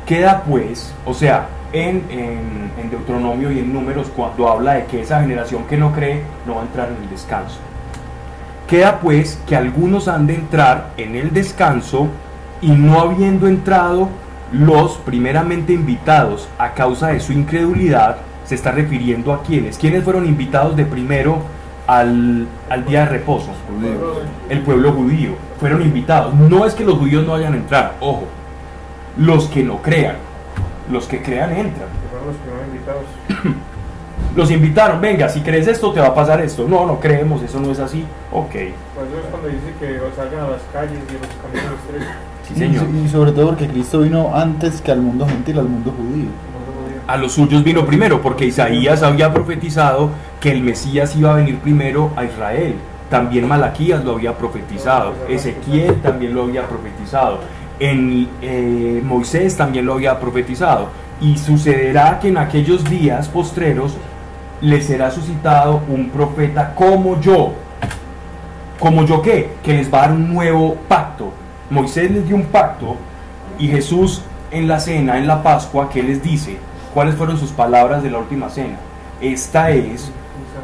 Queda pues, o sea, en, en- en Deuteronomio y en Números cuando habla de que esa generación que no cree no va a entrar en el descanso. Queda pues que algunos han de entrar en el descanso y no habiendo entrado los primeramente invitados a causa de su incredulidad, se está refiriendo a quienes. ¿Quiénes fueron invitados de primero al, al día de reposo? el pueblo judío, fueron invitados. No es que los judíos no vayan a entrar, ojo, los que no crean, los que crean entran. Que fueron los primeros invitados. <clears throat> Los invitaron, venga, si crees esto te va a pasar esto. No, no creemos, eso no es así. Ok, Por eso es cuando dice que salgan a las calles y los caminos estrechos. sí señor. Y, y sobre todo porque Cristo vino antes que al mundo gentil, al mundo judío. A los suyos vino primero, porque Isaías había profetizado que el Mesías iba a venir primero a Israel. También Malaquías lo había profetizado. Ezequiel también lo había profetizado. En eh, Moisés también lo había profetizado. Y sucederá que en aquellos días postreros les será suscitado un profeta como yo. ¿Como yo qué? Que les va a dar un nuevo pacto. Moisés les dio un pacto y Jesús en la cena, en la Pascua, ¿qué les dice? ¿Cuáles fueron sus palabras de la última cena? Esta es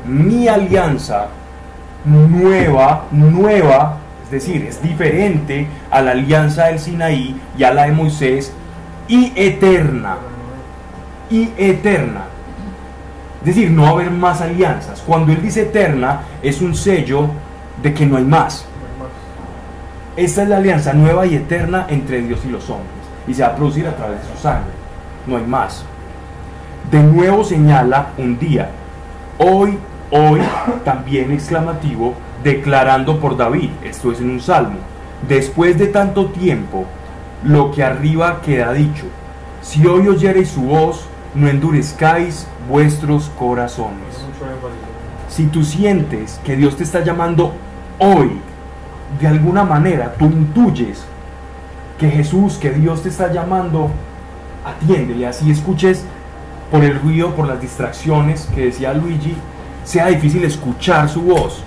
mi alianza nueva, nueva, es decir, es diferente a la alianza del Sinaí y a la de Moisés y eterna, y eterna. Es decir, no va a haber más alianzas. Cuando él dice eterna, es un sello de que no hay más. Esta es la alianza nueva y eterna entre Dios y los hombres. Y se va a producir a través de su sangre. No hay más. De nuevo señala un día. Hoy, hoy, también exclamativo, declarando por David. Esto es en un salmo. Después de tanto tiempo, lo que arriba queda dicho. Si hoy oyereis su voz, no endurezcáis vuestros corazones. Si tú sientes que Dios te está llamando hoy, de alguna manera, tú intuyes, que Jesús, que Dios te está llamando, atiéndele, así escuches por el ruido, por las distracciones que decía Luigi, sea difícil escuchar su voz,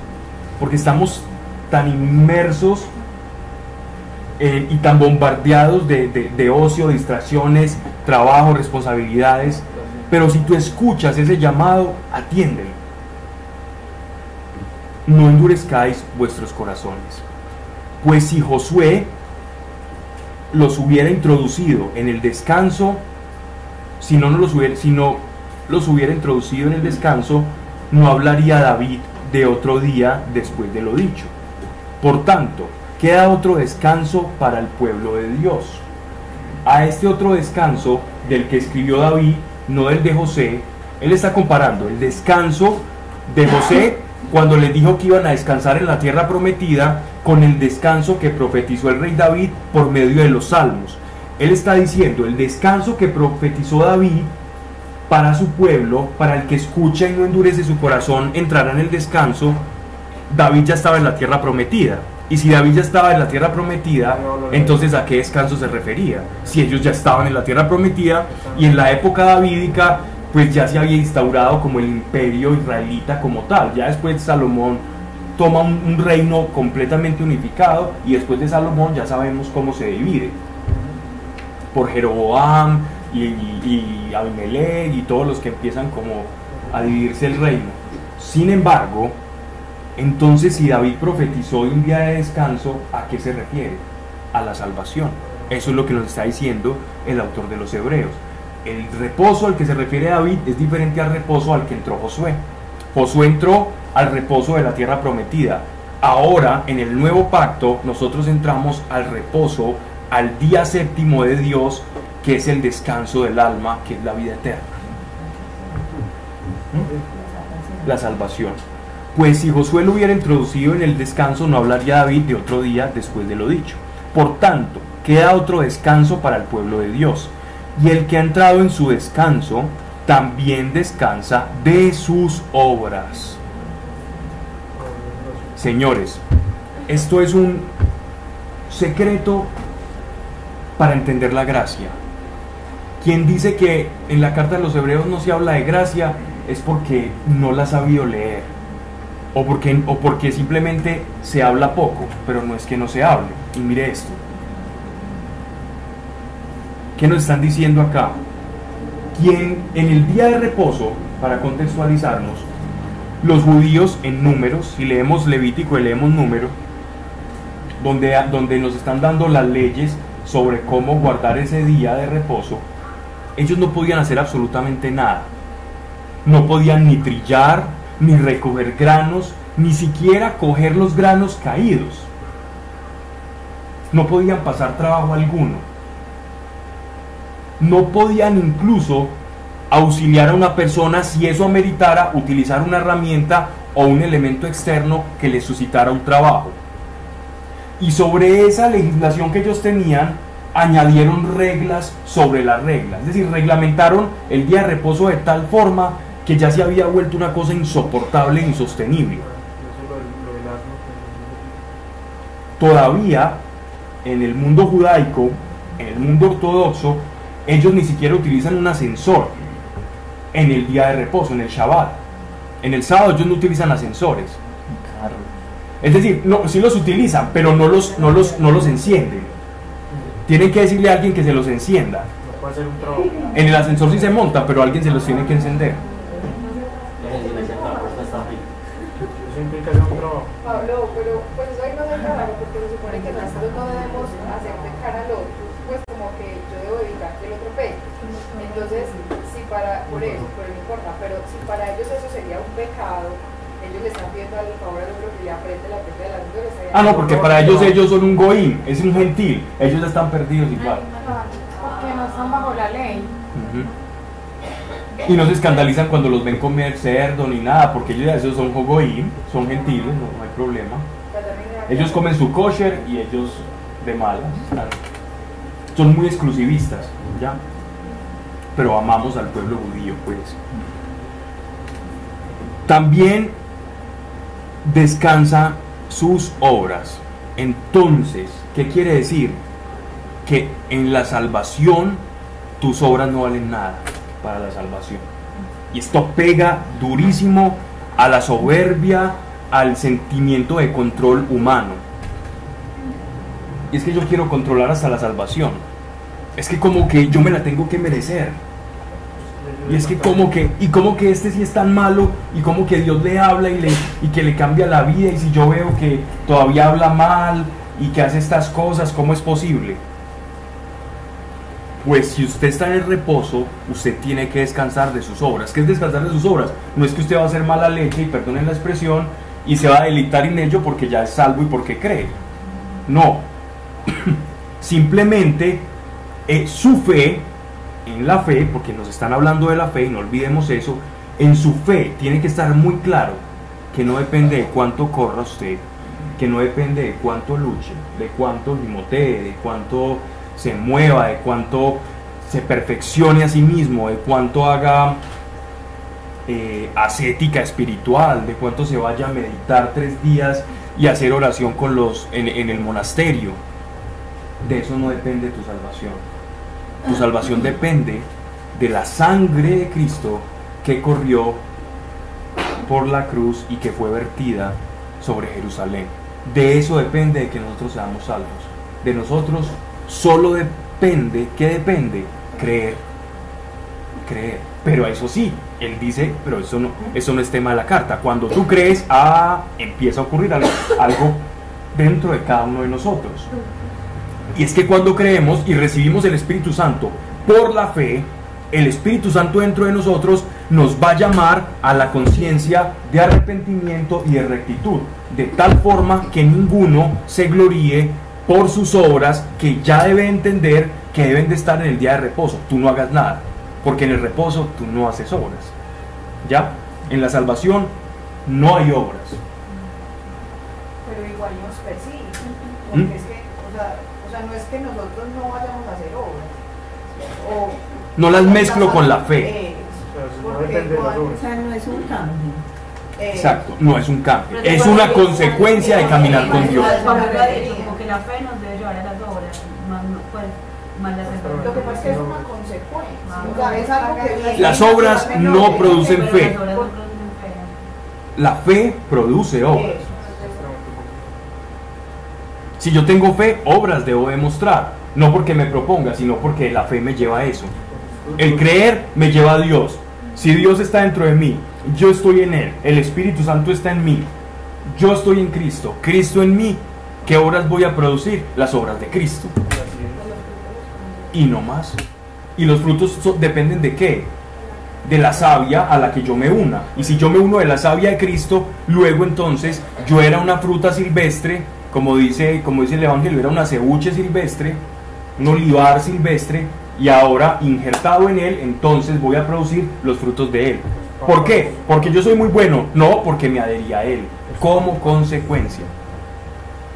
porque estamos tan inmersos eh, y tan bombardeados de, de, ocio, distracciones, trabajo, responsabilidades, pero si tú escuchas ese llamado, atiéndelo. No endurezcáis vuestros corazones. Pues si Josué los hubiera introducido en el descanso, si no, no los hubiera, si no los hubiera introducido en el descanso, no hablaría David de otro día después de lo dicho. Por tanto, queda otro descanso para el pueblo de Dios. A este otro descanso del que escribió David, no del de José, él está comparando el descanso de José cuando les dijo que iban a descansar en la tierra prometida con el descanso que profetizó el rey David por medio de los salmos. Él está diciendo el descanso que profetizó David para su pueblo, para el que escucha y no endurece su corazón, entrará en el descanso. David ya estaba en la tierra prometida. Y si David ya estaba en la tierra prometida, entonces a qué descanso se refería? Si ellos ya estaban en la tierra prometida y en la época davídica, pues ya se había instaurado como el imperio israelita como tal. Ya después Salomón toma un, un reino completamente unificado y después de Salomón ya sabemos cómo se divide. Por Jeroboam y, y, y Abimelech y todos los que empiezan como a dividirse el reino. Sin embargo, entonces, si David profetizó de un día de descanso, ¿a qué se refiere? A la salvación. Eso es lo que nos está diciendo el autor de los Hebreos. El reposo al que se refiere David es diferente al reposo al que entró Josué. Josué entró al reposo de la tierra prometida. Ahora, en el nuevo pacto, nosotros entramos al reposo, al día séptimo de Dios, que es el descanso del alma, que es la vida eterna. ¿Mm? La salvación. Pues si Josué lo hubiera introducido en el descanso, no hablaría David de otro día después de lo dicho. Por tanto, queda otro descanso para el pueblo de Dios. Y el que ha entrado en su descanso, también descansa de sus obras. Señores, esto es un secreto para entender la gracia. Quien dice que en la carta de los hebreos no se habla de gracia es porque no la ha sabido leer o porque, o porque simplemente se habla poco, pero no es que no se hable. Y mire esto. ¿Qué nos están diciendo acá? Quien en el día de reposo, para contextualizarnos, los judíos en números, si leemos Levítico y leemos número, donde, donde nos están dando las leyes sobre cómo guardar ese día de reposo, ellos no podían hacer absolutamente nada. No podían ni trillar, ni recoger granos, ni siquiera coger los granos caídos. No podían pasar trabajo alguno. No podían incluso auxiliar a una persona si eso ameritara utilizar una herramienta o un elemento externo que les suscitara un trabajo. Y sobre esa legislación que ellos tenían, añadieron reglas sobre las reglas. Es decir, reglamentaron el día de reposo de tal forma que ya se había vuelto una cosa insoportable e insostenible. Todavía en el mundo judaico, en el mundo ortodoxo, ellos ni siquiera utilizan un ascensor en el día de reposo, en el Shabbat. En el sábado ellos no utilizan ascensores. Es decir, no, sí los utilizan, pero no los, no los, no los encienden. Tienen que decirle a alguien que se los encienda. En el ascensor sí se monta, pero alguien se los tiene que encender. Pablo, pero pues eso ahí no se trabajo porque se supone que nosotros no debemos hacer pecar al otro, pues como que yo debo evitar que el otro. Entonces, si para, por eso, no importa, pero si para ellos eso sería un pecado, ellos le están pidiendo al favor al otro que le apriete la puerta de la luz, Ah, no, porque para ellos ellos son un goín, es un gentil, ellos ya están perdidos igual. Porque no están bajo la ley. Y no se escandalizan cuando los ven comer cerdo ni nada, porque ellos ya esos son jogoín, son gentiles, no, no hay problema. Ellos comen su kosher y ellos de malas. claro. Son muy exclusivistas, ¿ya? Pero amamos al pueblo judío, pues. También descansa sus obras. Entonces, ¿qué quiere decir? que en la salvación tus obras no valen nada para la salvación. Y esto pega durísimo a la soberbia, al sentimiento de control humano. Y es que yo quiero controlar hasta la salvación. Es que como que yo me la tengo que merecer. Y es que como que, y como que este sí es tan malo, y como que Dios le habla y, le, y que le cambia la vida, y si yo veo que todavía habla mal y que hace estas cosas, ¿cómo es posible? Pues si usted está en el reposo, usted tiene que descansar de sus obras. ¿Qué es descansar de sus obras? No es que usted va a hacer mala leche, y perdonen la expresión, y se va a deleitar en ello porque ya es salvo y porque cree. No. <clears throat> Simplemente eh, su fe, en la fe, porque nos están hablando de la fe y no olvidemos eso, en su fe tiene que estar muy claro que no depende de cuánto corra usted, que no depende de cuánto luche, de cuánto limotee, de cuánto se mueva, de cuánto se perfeccione a sí mismo, de cuánto haga eh, ascética espiritual, de cuánto se vaya a meditar tres días y hacer oración con los en, en el monasterio. De eso no depende tu salvación. Tu salvación depende de la sangre de Cristo que corrió por la cruz y que fue vertida sobre Jerusalén. De eso depende de que nosotros seamos salvos. De nosotros solo depende, ¿qué depende? Creer. Creer. Pero eso sí, él dice, pero eso no, eso no es tema de la carta. Cuando tú crees, ah, empieza a ocurrir algo, algo dentro de cada uno de nosotros. Y es que cuando creemos y recibimos el Espíritu Santo por la fe, el Espíritu Santo dentro de nosotros nos va a llamar a la conciencia de arrepentimiento y de rectitud, de tal forma que ninguno se gloríe por sus obras, que ya debe entender que deben de estar en el día de reposo. Tú no hagas nada, porque en el reposo tú no haces obras. ¿Ya? En la salvación no hay obras. Pero igual nos persigue. ¿Mm? Porque es que, o sea, sea, no es que nosotros no vayamos a hacer obras. O, No las mezclo con la fe. Eh. O sea, no es un cambio. eh, Exacto, no es un cambio, es una es- consecuencia de caminar con Dios. Como que la fe nos debe llevar a las obras, más, no- pues, más las Lo que pasa es que es una consecuencia. Ah, las obras no producen fe. La fe produce obras. Si yo tengo fe, obras debo demostrar. No porque me proponga, sino porque la fe me lleva a eso. El creer me lleva a Dios. Si Dios está dentro de mí, yo estoy en Él, el Espíritu Santo está en mí, yo estoy en Cristo, Cristo en mí, ¿qué obras voy a producir? Las obras de Cristo. Y no más. Y los frutos dependen de qué? De la savia a la que yo me una. Y si yo me uno de la savia de Cristo, luego entonces yo era una fruta silvestre, como dice, como dice el Evangelio, era una cebuche silvestre, un olivar silvestre, y ahora injertado en él, entonces voy a producir los frutos de él. ¿Por qué? Porque yo soy muy bueno, no porque me adherí a él, como consecuencia.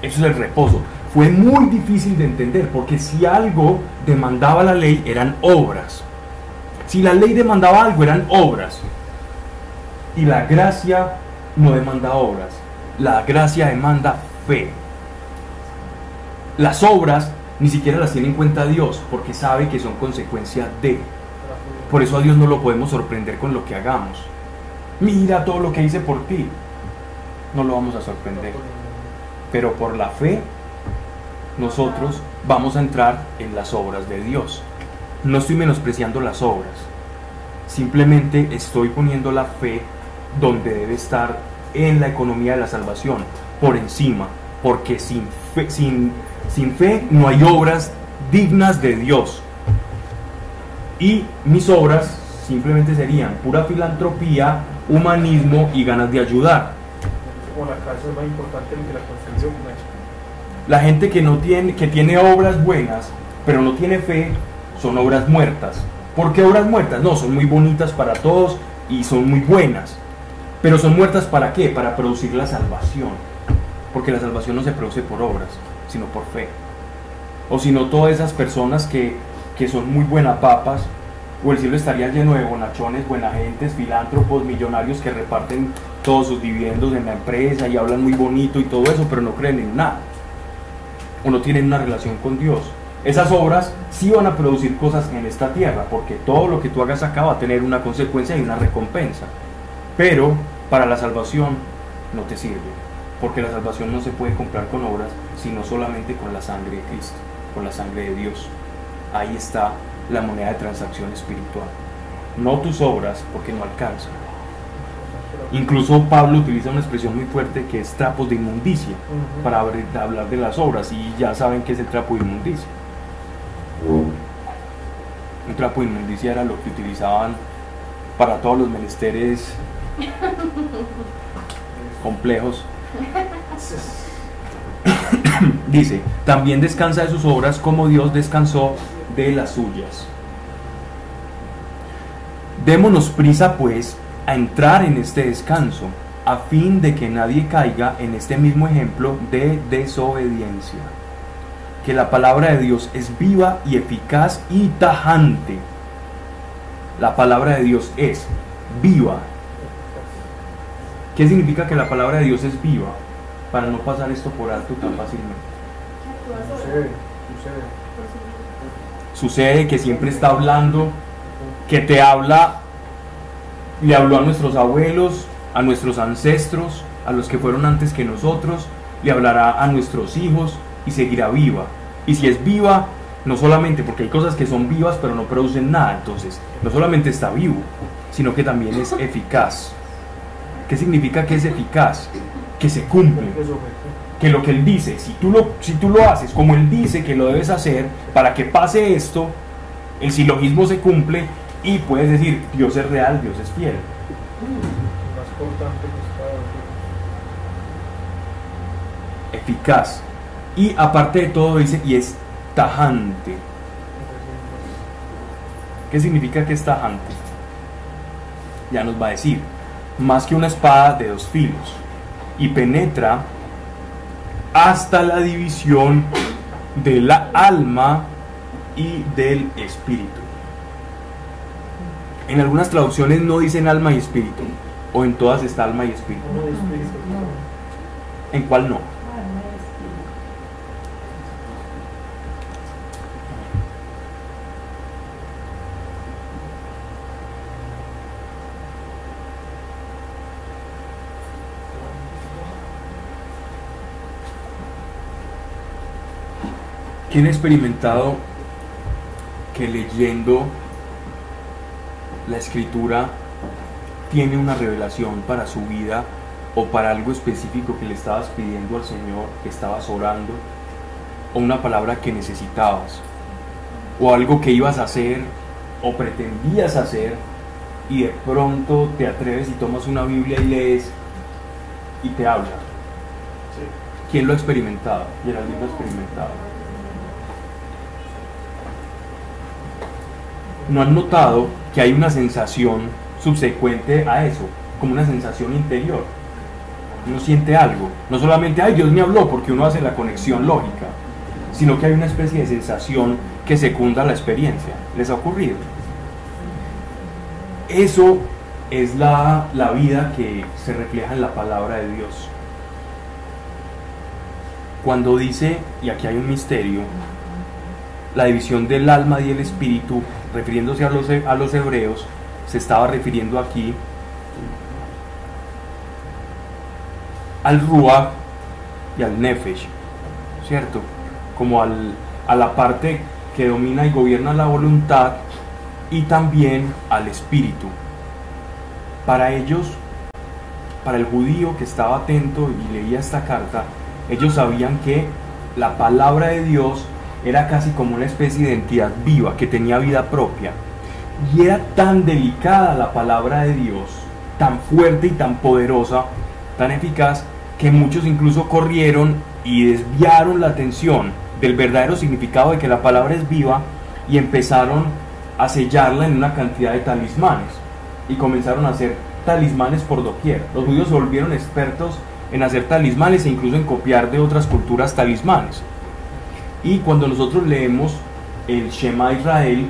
Eso es el reposo. Fue muy difícil de entender, porque si algo demandaba la ley eran obras. Si la ley demandaba algo eran obras. Y la gracia no demanda obras. La gracia demanda fe. Las obras ni siquiera las tiene en cuenta Dios, porque sabe que son consecuencia de. Por eso a Dios no lo podemos sorprender con lo que hagamos. Mira todo lo que hice por ti. No lo vamos a sorprender. Pero por la fe, nosotros vamos a entrar en las obras de Dios. No estoy menospreciando las obras. Simplemente estoy poniendo la fe donde debe estar en la economía de la salvación, por encima. Porque sin fe, sin, sin fe no hay obras dignas de Dios. Y mis obras simplemente serían pura filantropía, humanismo y ganas de ayudar. La casa es más importante que la construcción. La gente que no tiene, que tiene obras buenas, pero no tiene fe, son obras muertas. ¿Por qué obras muertas? No, son muy bonitas para todos y son muy buenas. Pero son muertas para qué? Para producir la salvación. Porque la salvación no se produce por obras, sino por fe. O si no, todas esas personas que, que son muy buenas papas, o el cielo estaría lleno de bonachones, buena gentes, filántropos, millonarios que reparten todos sus dividendos en la empresa y hablan muy bonito y todo eso, pero no creen en nada. O no tienen una relación con Dios. Esas obras sí van a producir cosas en esta tierra, porque todo lo que tú hagas acá va a tener una consecuencia y una recompensa. Pero para la salvación no te sirve, porque la salvación no se puede comprar con obras, sino solamente con la sangre de Cristo, con la sangre de Dios. Ahí está la moneda de transacción espiritual. No tus obras, porque no alcanzan. Incluso Pablo utiliza una expresión muy fuerte que es trapos de inmundicia para hablar de las obras y ya saben que es el trapo de inmundicia. Un trapo de inmundicia era lo que utilizaban para todos los menesteres complejos. <laughs> <coughs> Dice, también descansa de sus obras como Dios descansó de las suyas. Démonos prisa pues a entrar en este descanso, a fin de que nadie caiga en este mismo ejemplo de desobediencia. Que la palabra de Dios es viva y eficaz y tajante. La palabra de Dios es viva. ¿Qué significa que la palabra de Dios es viva? Para no pasar esto por alto tan fácilmente. Sucede, sucede. Sucede que siempre está hablando, que te habla, le habló a nuestros abuelos, a nuestros ancestros, a los que fueron antes que nosotros, le hablará a nuestros hijos y seguirá viva. Y si es viva, no solamente porque hay cosas que son vivas pero no producen nada, entonces no solamente está vivo, sino que también es eficaz. ¿Qué significa que es eficaz? Que se cumple que lo que él dice, si tú lo, si tú lo haces como él dice que lo debes hacer, para que pase esto, el silogismo se cumple y puedes decir, Dios es real, Dios es fiel. Eficaz. Y aparte de todo dice, y es tajante. ¿Qué significa que es tajante? Ya nos va a decir, más que una espada de dos filos, y penetra hasta la división de la alma y del espíritu. En algunas traducciones no dicen alma y espíritu, o en todas está alma y espíritu. ¿En cuál no? ¿Quién ha experimentado que leyendo la escritura tiene una revelación para su vida o para algo específico que le estabas pidiendo al Señor, que estabas orando, o una palabra que necesitabas, o algo que ibas a hacer o pretendías hacer y de pronto te atreves y tomas una Biblia y lees y te habla? ¿Quién lo ha experimentado? Geraldine lo ha experimentado. ¿No han notado que hay una sensación subsecuente a eso? Como una sensación interior. Uno siente algo. No solamente, ay, Dios me habló, porque uno hace la conexión lógica, sino que hay una especie de sensación que secunda la experiencia. ¿Les ha ocurrido? Eso es la, la vida que se refleja en la palabra de Dios. Cuando dice, y aquí hay un misterio, la división del alma y el espíritu, refiriéndose a los, a los hebreos, se estaba refiriendo aquí al Ruach y al Nefesh, ¿cierto? Como al, a la parte que domina y gobierna la voluntad y también al espíritu. Para ellos, para el judío que estaba atento y leía esta carta, ellos sabían que la palabra de Dios era casi como una especie de entidad viva que tenía vida propia. Y era tan delicada la palabra de Dios, tan fuerte y tan poderosa, tan eficaz, que muchos incluso corrieron y desviaron la atención del verdadero significado de que la palabra es viva y empezaron a sellarla en una cantidad de talismanes y comenzaron a hacer talismanes por doquier. Los judíos se volvieron expertos en hacer talismanes e incluso en copiar de otras culturas talismanes. Y cuando nosotros leemos el Shema Israel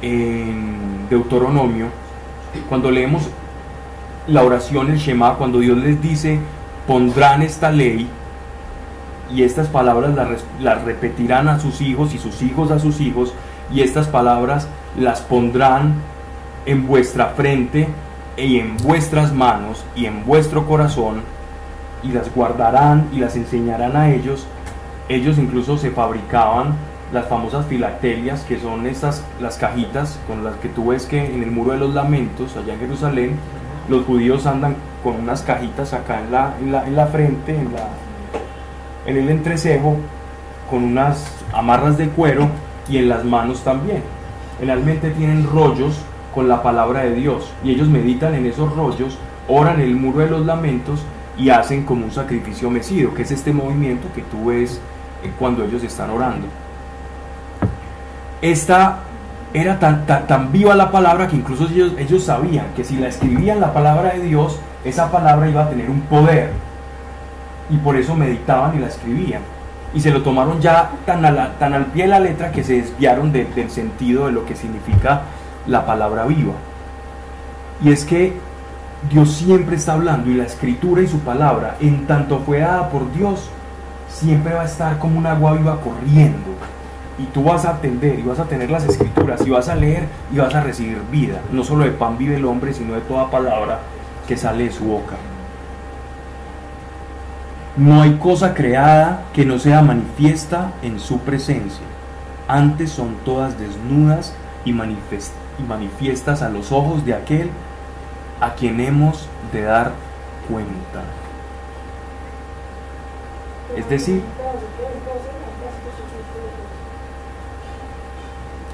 en Deuteronomio, cuando leemos la oración, el Shema, cuando Dios les dice, pondrán esta ley, y estas palabras las, las repetirán a sus hijos y sus hijos a sus hijos, y estas palabras las pondrán en vuestra frente y en vuestras manos y en vuestro corazón, y las guardarán y las enseñarán a ellos. Ellos incluso se fabricaban las famosas filactelias, que son estas, las cajitas con las que tú ves que en el muro de los lamentos, allá en Jerusalén, los judíos andan con unas cajitas acá en la, en la, en la frente, en, la, en el entrecejo, con unas amarras de cuero y en las manos también. Generalmente tienen rollos con la palabra de Dios y ellos meditan en esos rollos, oran el muro de los lamentos y hacen como un sacrificio mecido, que es este movimiento que tú ves cuando ellos están orando. Esta era tan, tan, viva la palabra que incluso ellos, ellos sabían que si la escribían la palabra de Dios, esa palabra iba a tener un poder. Y por eso meditaban y la escribían. Y se lo tomaron ya tan, a tan al pie de la letra que se desviaron de- del sentido de lo que significa la palabra viva. Y es que Dios siempre está hablando y la escritura y su palabra, en tanto fue dada por Dios, siempre va a estar como un agua viva corriendo. Y tú vas a atender y vas a tener las escrituras y vas a leer y vas a recibir vida. No solo de pan vive el hombre, sino de toda palabra que sale de su boca. No hay cosa creada que no sea manifiesta en su presencia. Antes son todas desnudas y, manifiestas a los ojos de aquel a quien hemos de dar cuenta. Es decir,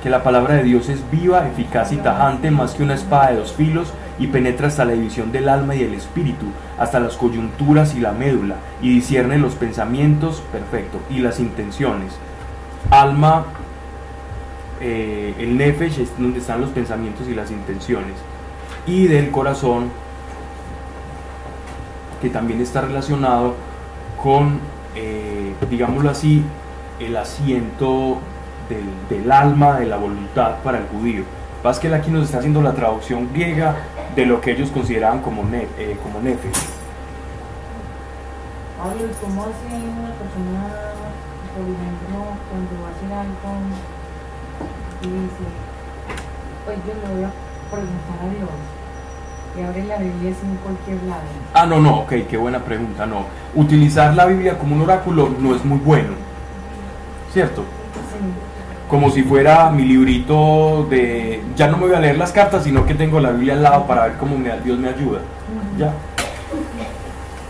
que la palabra de Dios es viva, eficaz y tajante, más que una espada de dos filos, y penetra hasta la división del alma y del espíritu, hasta las coyunturas y la médula, y discierne los pensamientos, perfecto, y las intenciones. Alma, eh, el nefesh es donde están los pensamientos y las intenciones, y del corazón, que también está relacionado con, eh, digámoslo así, el asiento del, del alma, de la voluntad para el judío. Pascal aquí nos está haciendo la traducción griega de lo que ellos consideraban como, ne, eh, como nefesh. Pablo, ¿y cómo hace una persona, por ejemplo, cuando va a hacer algo y dice, pues yo le voy a preguntar a Dios? Y abre la Biblia así en cualquier lado. Ah, no, no, ok, qué buena pregunta, no. Utilizar la Biblia como un oráculo no es muy bueno, ¿cierto? Sí. Como si fuera mi librito de, ya no me voy a leer las cartas, sino que tengo la Biblia al lado para ver cómo me- Dios me ayuda. ¿Ya?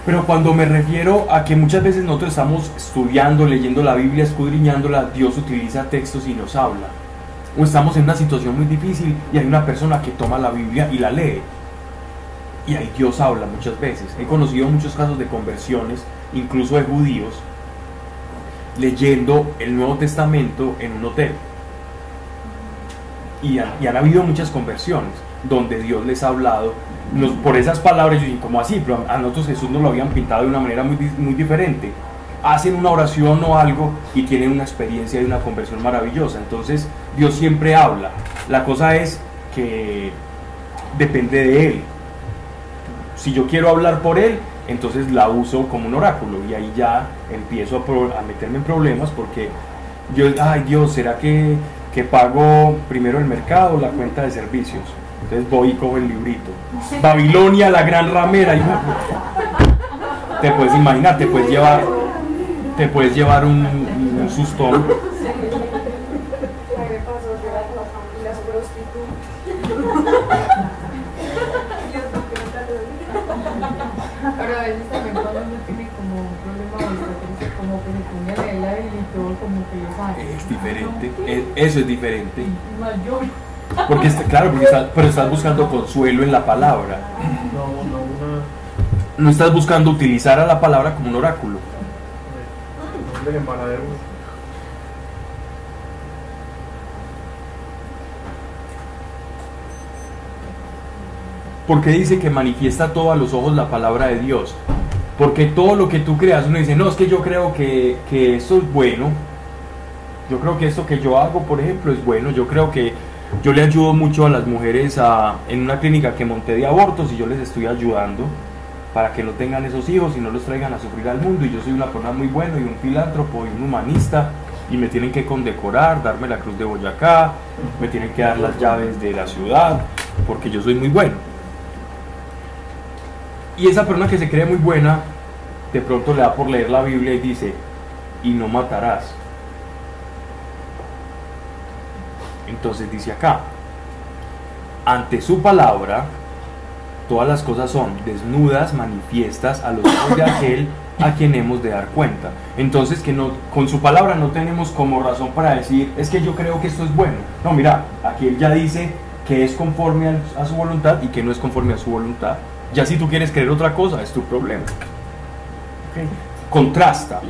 Pero cuando me refiero a que muchas veces nosotros estamos estudiando, leyendo la Biblia, escudriñándola, Dios utiliza textos y nos habla. O estamos en una situación muy difícil y hay una persona que toma la Biblia y la lee. Y ahí Dios habla muchas veces. He conocido muchos casos de conversiones, incluso de judíos, leyendo el Nuevo Testamento en un hotel. Y, han- habido muchas conversiones donde Dios les ha hablado por esas palabras. Yo digo, ¿cómo así? Pero a nosotros Jesús nos lo habían pintado de una manera muy, muy diferente. Hacen una oración o algo y tienen una experiencia de una conversión maravillosa. Entonces, Dios siempre habla. La cosa es que depende de Él. Si yo quiero hablar por Él, entonces la uso como un oráculo y ahí ya empiezo a, pro- a meterme en problemas porque yo, ay Dios, ¿será que, que pago primero el mercado o la cuenta de servicios? Entonces voy y cojo el librito. <laughs> Babilonia, la gran ramera. Te puedes imaginar, te puedes llevar, te puedes llevar un, un sustón. A mí me pasó, yo era las prostitutas. Pero a veces también cuando uno tiene como un problema o está triste, como que se pone a leer la Biblia y todo como que lo sabe. Es diferente, es- eso es diferente. Porque claro, porque pero estás buscando consuelo en la palabra. No, estás buscando utilizar a la palabra como un oráculo. Porque dice que manifiesta todo a los ojos la palabra de Dios. Porque todo lo que tú creas, uno dice, no, es que yo creo que, que esto es bueno. Yo creo que esto que yo hago, por ejemplo, es bueno. Yo creo que yo le ayudo mucho a las mujeres a- en una clínica que monté de abortos y yo les estoy ayudando. para que no tengan esos hijos y no los traigan a sufrir al mundo. Y yo soy una persona muy buena y un filántropo y un humanista y me tienen que condecorar, darme la cruz de Boyacá, me tienen que dar las llaves de la ciudad, porque yo soy muy bueno. Y esa persona que se cree muy buena, de pronto le da por leer la Biblia y dice, y no matarás. Entonces dice acá, ante su palabra, todas las cosas son desnudas, manifiestas a los ojos de aquel a quien hemos de dar cuenta. Entonces que no, con su palabra no tenemos como razón para decir, es que yo creo que esto es bueno. No, mira, aquí él ya dice que es conforme a, su voluntad y que no es conforme a su voluntad. Ya si tú quieres creer otra cosa, es tu problema. Contrasta.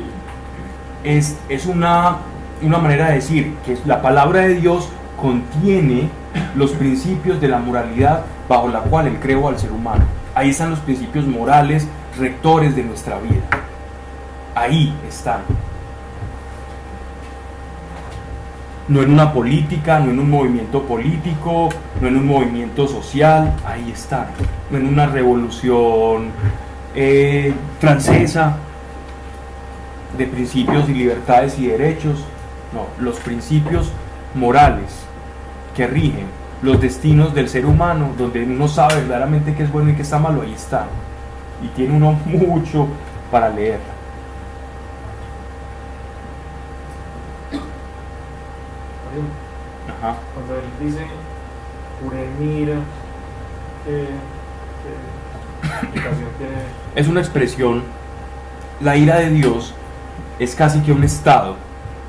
Es, es una, una manera de decir que la palabra de Dios contiene los principios de la moralidad bajo la cual Él creó al ser humano. Ahí están los principios morales rectores de nuestra vida. Ahí están. No en una política, no en un movimiento político, no en un movimiento social, ahí están. No en una revolución eh, francesa de principios y libertades y derechos. No, los principios morales que rigen los destinos del ser humano, donde uno sabe verdaderamente qué es bueno y qué está malo, ahí está. Y tiene uno <laughs> mucho para leer. Ajá. Cuando él dice, mira, ¿qué, qué explicación <laughs> tiene? Es una expresión, la ira de Dios es casi que un estado.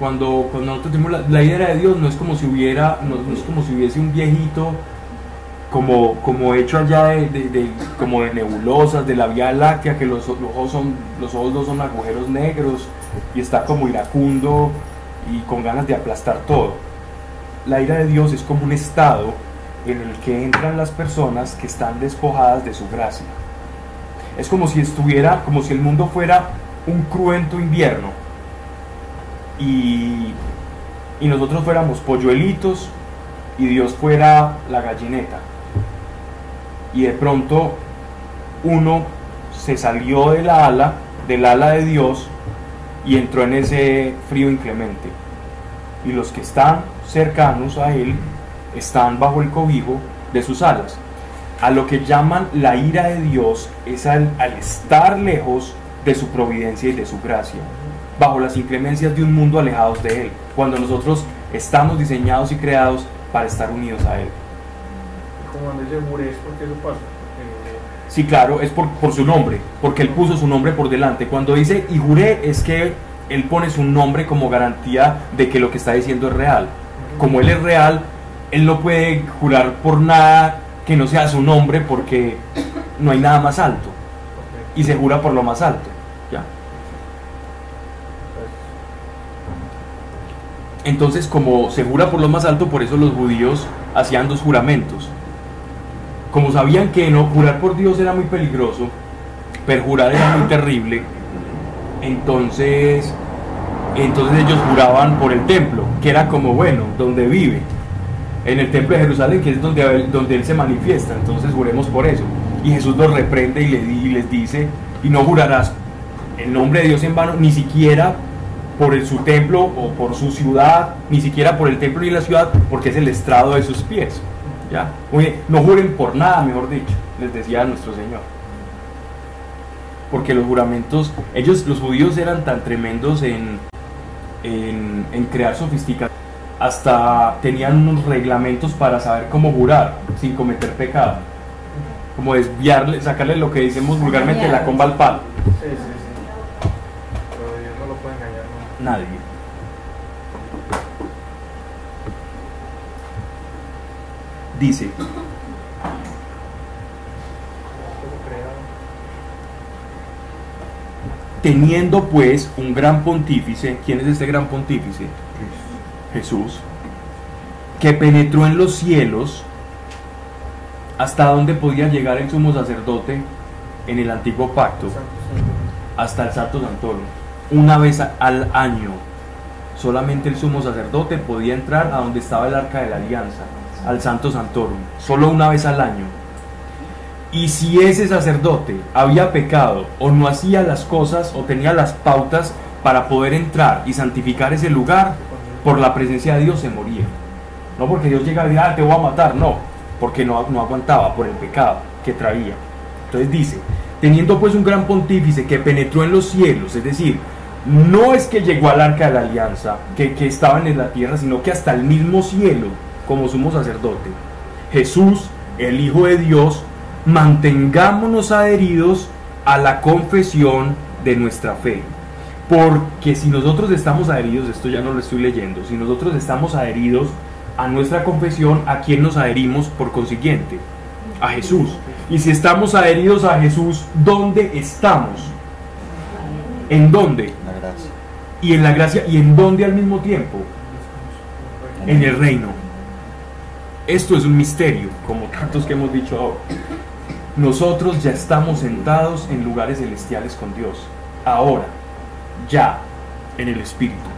Cuando, cuando nosotros tenemos la, la ira de Dios no es como si hubiera, no, es como si hubiese un viejito como, como hecho allá de, como de nebulosas, de la Vía Láctea, que los, los ojos son, los ojos no son agujeros negros y está como iracundo y con ganas de aplastar todo. La ira de Dios es como un estado en el que entran las personas que están despojadas de su gracia. Es como si estuviera, como si el mundo fuera un cruento invierno y, y nosotros fuéramos polluelitos y Dios fuera la gallineta. Y de pronto uno se salió de la ala, del ala de Dios y entró en ese frío inclemente. Y los que están cercanos a Él están bajo el cobijo de sus alas. A lo que llaman la ira de Dios es al, al estar lejos de su providencia y de su gracia, bajo las inclemencias de un mundo alejados de Él, cuando nosotros estamos diseñados y creados para estar unidos a Él. Porque eso pasa. Porque Sí, claro, es por, por su nombre, porque él puso su nombre por delante. Cuando dice y juré es que él pone su nombre como garantía de que lo que está diciendo es real. Como él es real, él no puede jurar por nada que no sea su nombre porque no hay nada más alto. Y se jura por lo más alto. ¿ya? pues, Entonces, como se jura por lo más alto, por eso los judíos hacían dos juramentos. Como sabían que no jurar por Dios era muy peligroso, perjurar era muy terrible, entonces, entonces ellos juraban por el templo, que era como bueno, donde vive, en el templo de Jerusalén, que es donde, él- donde él se manifiesta, entonces juremos por eso. Y Jesús los reprende y, le di- y les dice, y no jurarás el nombre de Dios en vano, ni siquiera por el- su templo o por su ciudad, ni siquiera por el templo ni la ciudad, porque es el estrado de sus pies. ¿ya? Oye, no juren por nada, mejor dicho, les decía nuestro Señor. Porque los juramentos, ellos, los judíos eran tan tremendos en, en, en crear sofisticación, hasta tenían unos reglamentos para saber cómo jurar sin cometer pecado. Como desviarle, sacarle lo que decimos vulgarmente la comba al palo. sí, sí, sí. Pero Dios no lo puede engañar, ¿no? Nadie. Dice, teniendo pues un gran pontífice, ¿quién es este gran pontífice? Jesús, que penetró en los cielos, hasta donde podía llegar el sumo sacerdote en el antiguo pacto, hasta el Santo Santorum, una vez al año. Solamente el sumo sacerdote podía entrar a donde estaba el arca de la alianza, al Santo Santorum, solo una vez al año. Y si ese sacerdote había pecado o no hacía las cosas o tenía las pautas para poder entrar y santificar ese lugar, por la presencia de Dios se moría. No porque Dios llega y diga, "Ah, te voy a matar, no, porque no, no aguantaba por el pecado que traía. Entonces dice, teniendo pues un gran pontífice que penetró en los cielos, es decir, no es que llegó al arca de la alianza, que, que estaban en la tierra, sino que hasta el mismo cielo, como sumo sacerdote. Jesús, el Hijo de Dios, mantengámonos adheridos a la confesión de nuestra fe. Porque si nosotros estamos adheridos, esto ya no lo estoy leyendo, si nosotros estamos adheridos a nuestra confesión, ¿a quién nos adherimos por consiguiente? A Jesús. Y si estamos adheridos a Jesús, ¿dónde estamos? ¿En dónde? Y en la gracia, ¿y en dónde al mismo tiempo? En el reino. Esto es un misterio, como tantos que hemos dicho ahora. Nosotros ya estamos sentados en lugares celestiales con Dios. Ahora, ya, en el Espíritu.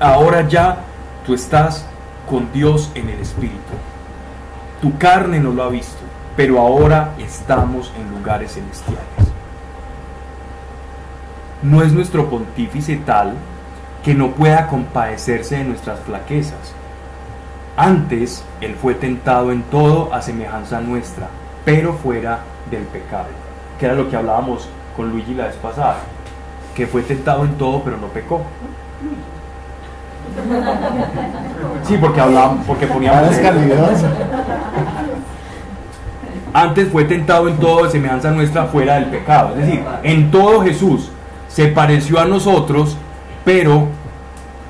Ahora ya tú estás con Dios en el Espíritu. Tu carne no lo ha visto, pero ahora estamos en lugares celestiales. No es nuestro pontífice tal que no pueda compadecerse de nuestras flaquezas. Antes, Él fue tentado en todo a semejanza nuestra, pero fuera del pecado. Que era lo que hablábamos con Luigi la vez pasada. Que fue tentado en todo, pero no pecó. Sí, porque hablábamos, porque poníamos... Antes fue tentado en todo de semejanza nuestra fuera del pecado. Es decir, en todo Jesús se pareció a nosotros, pero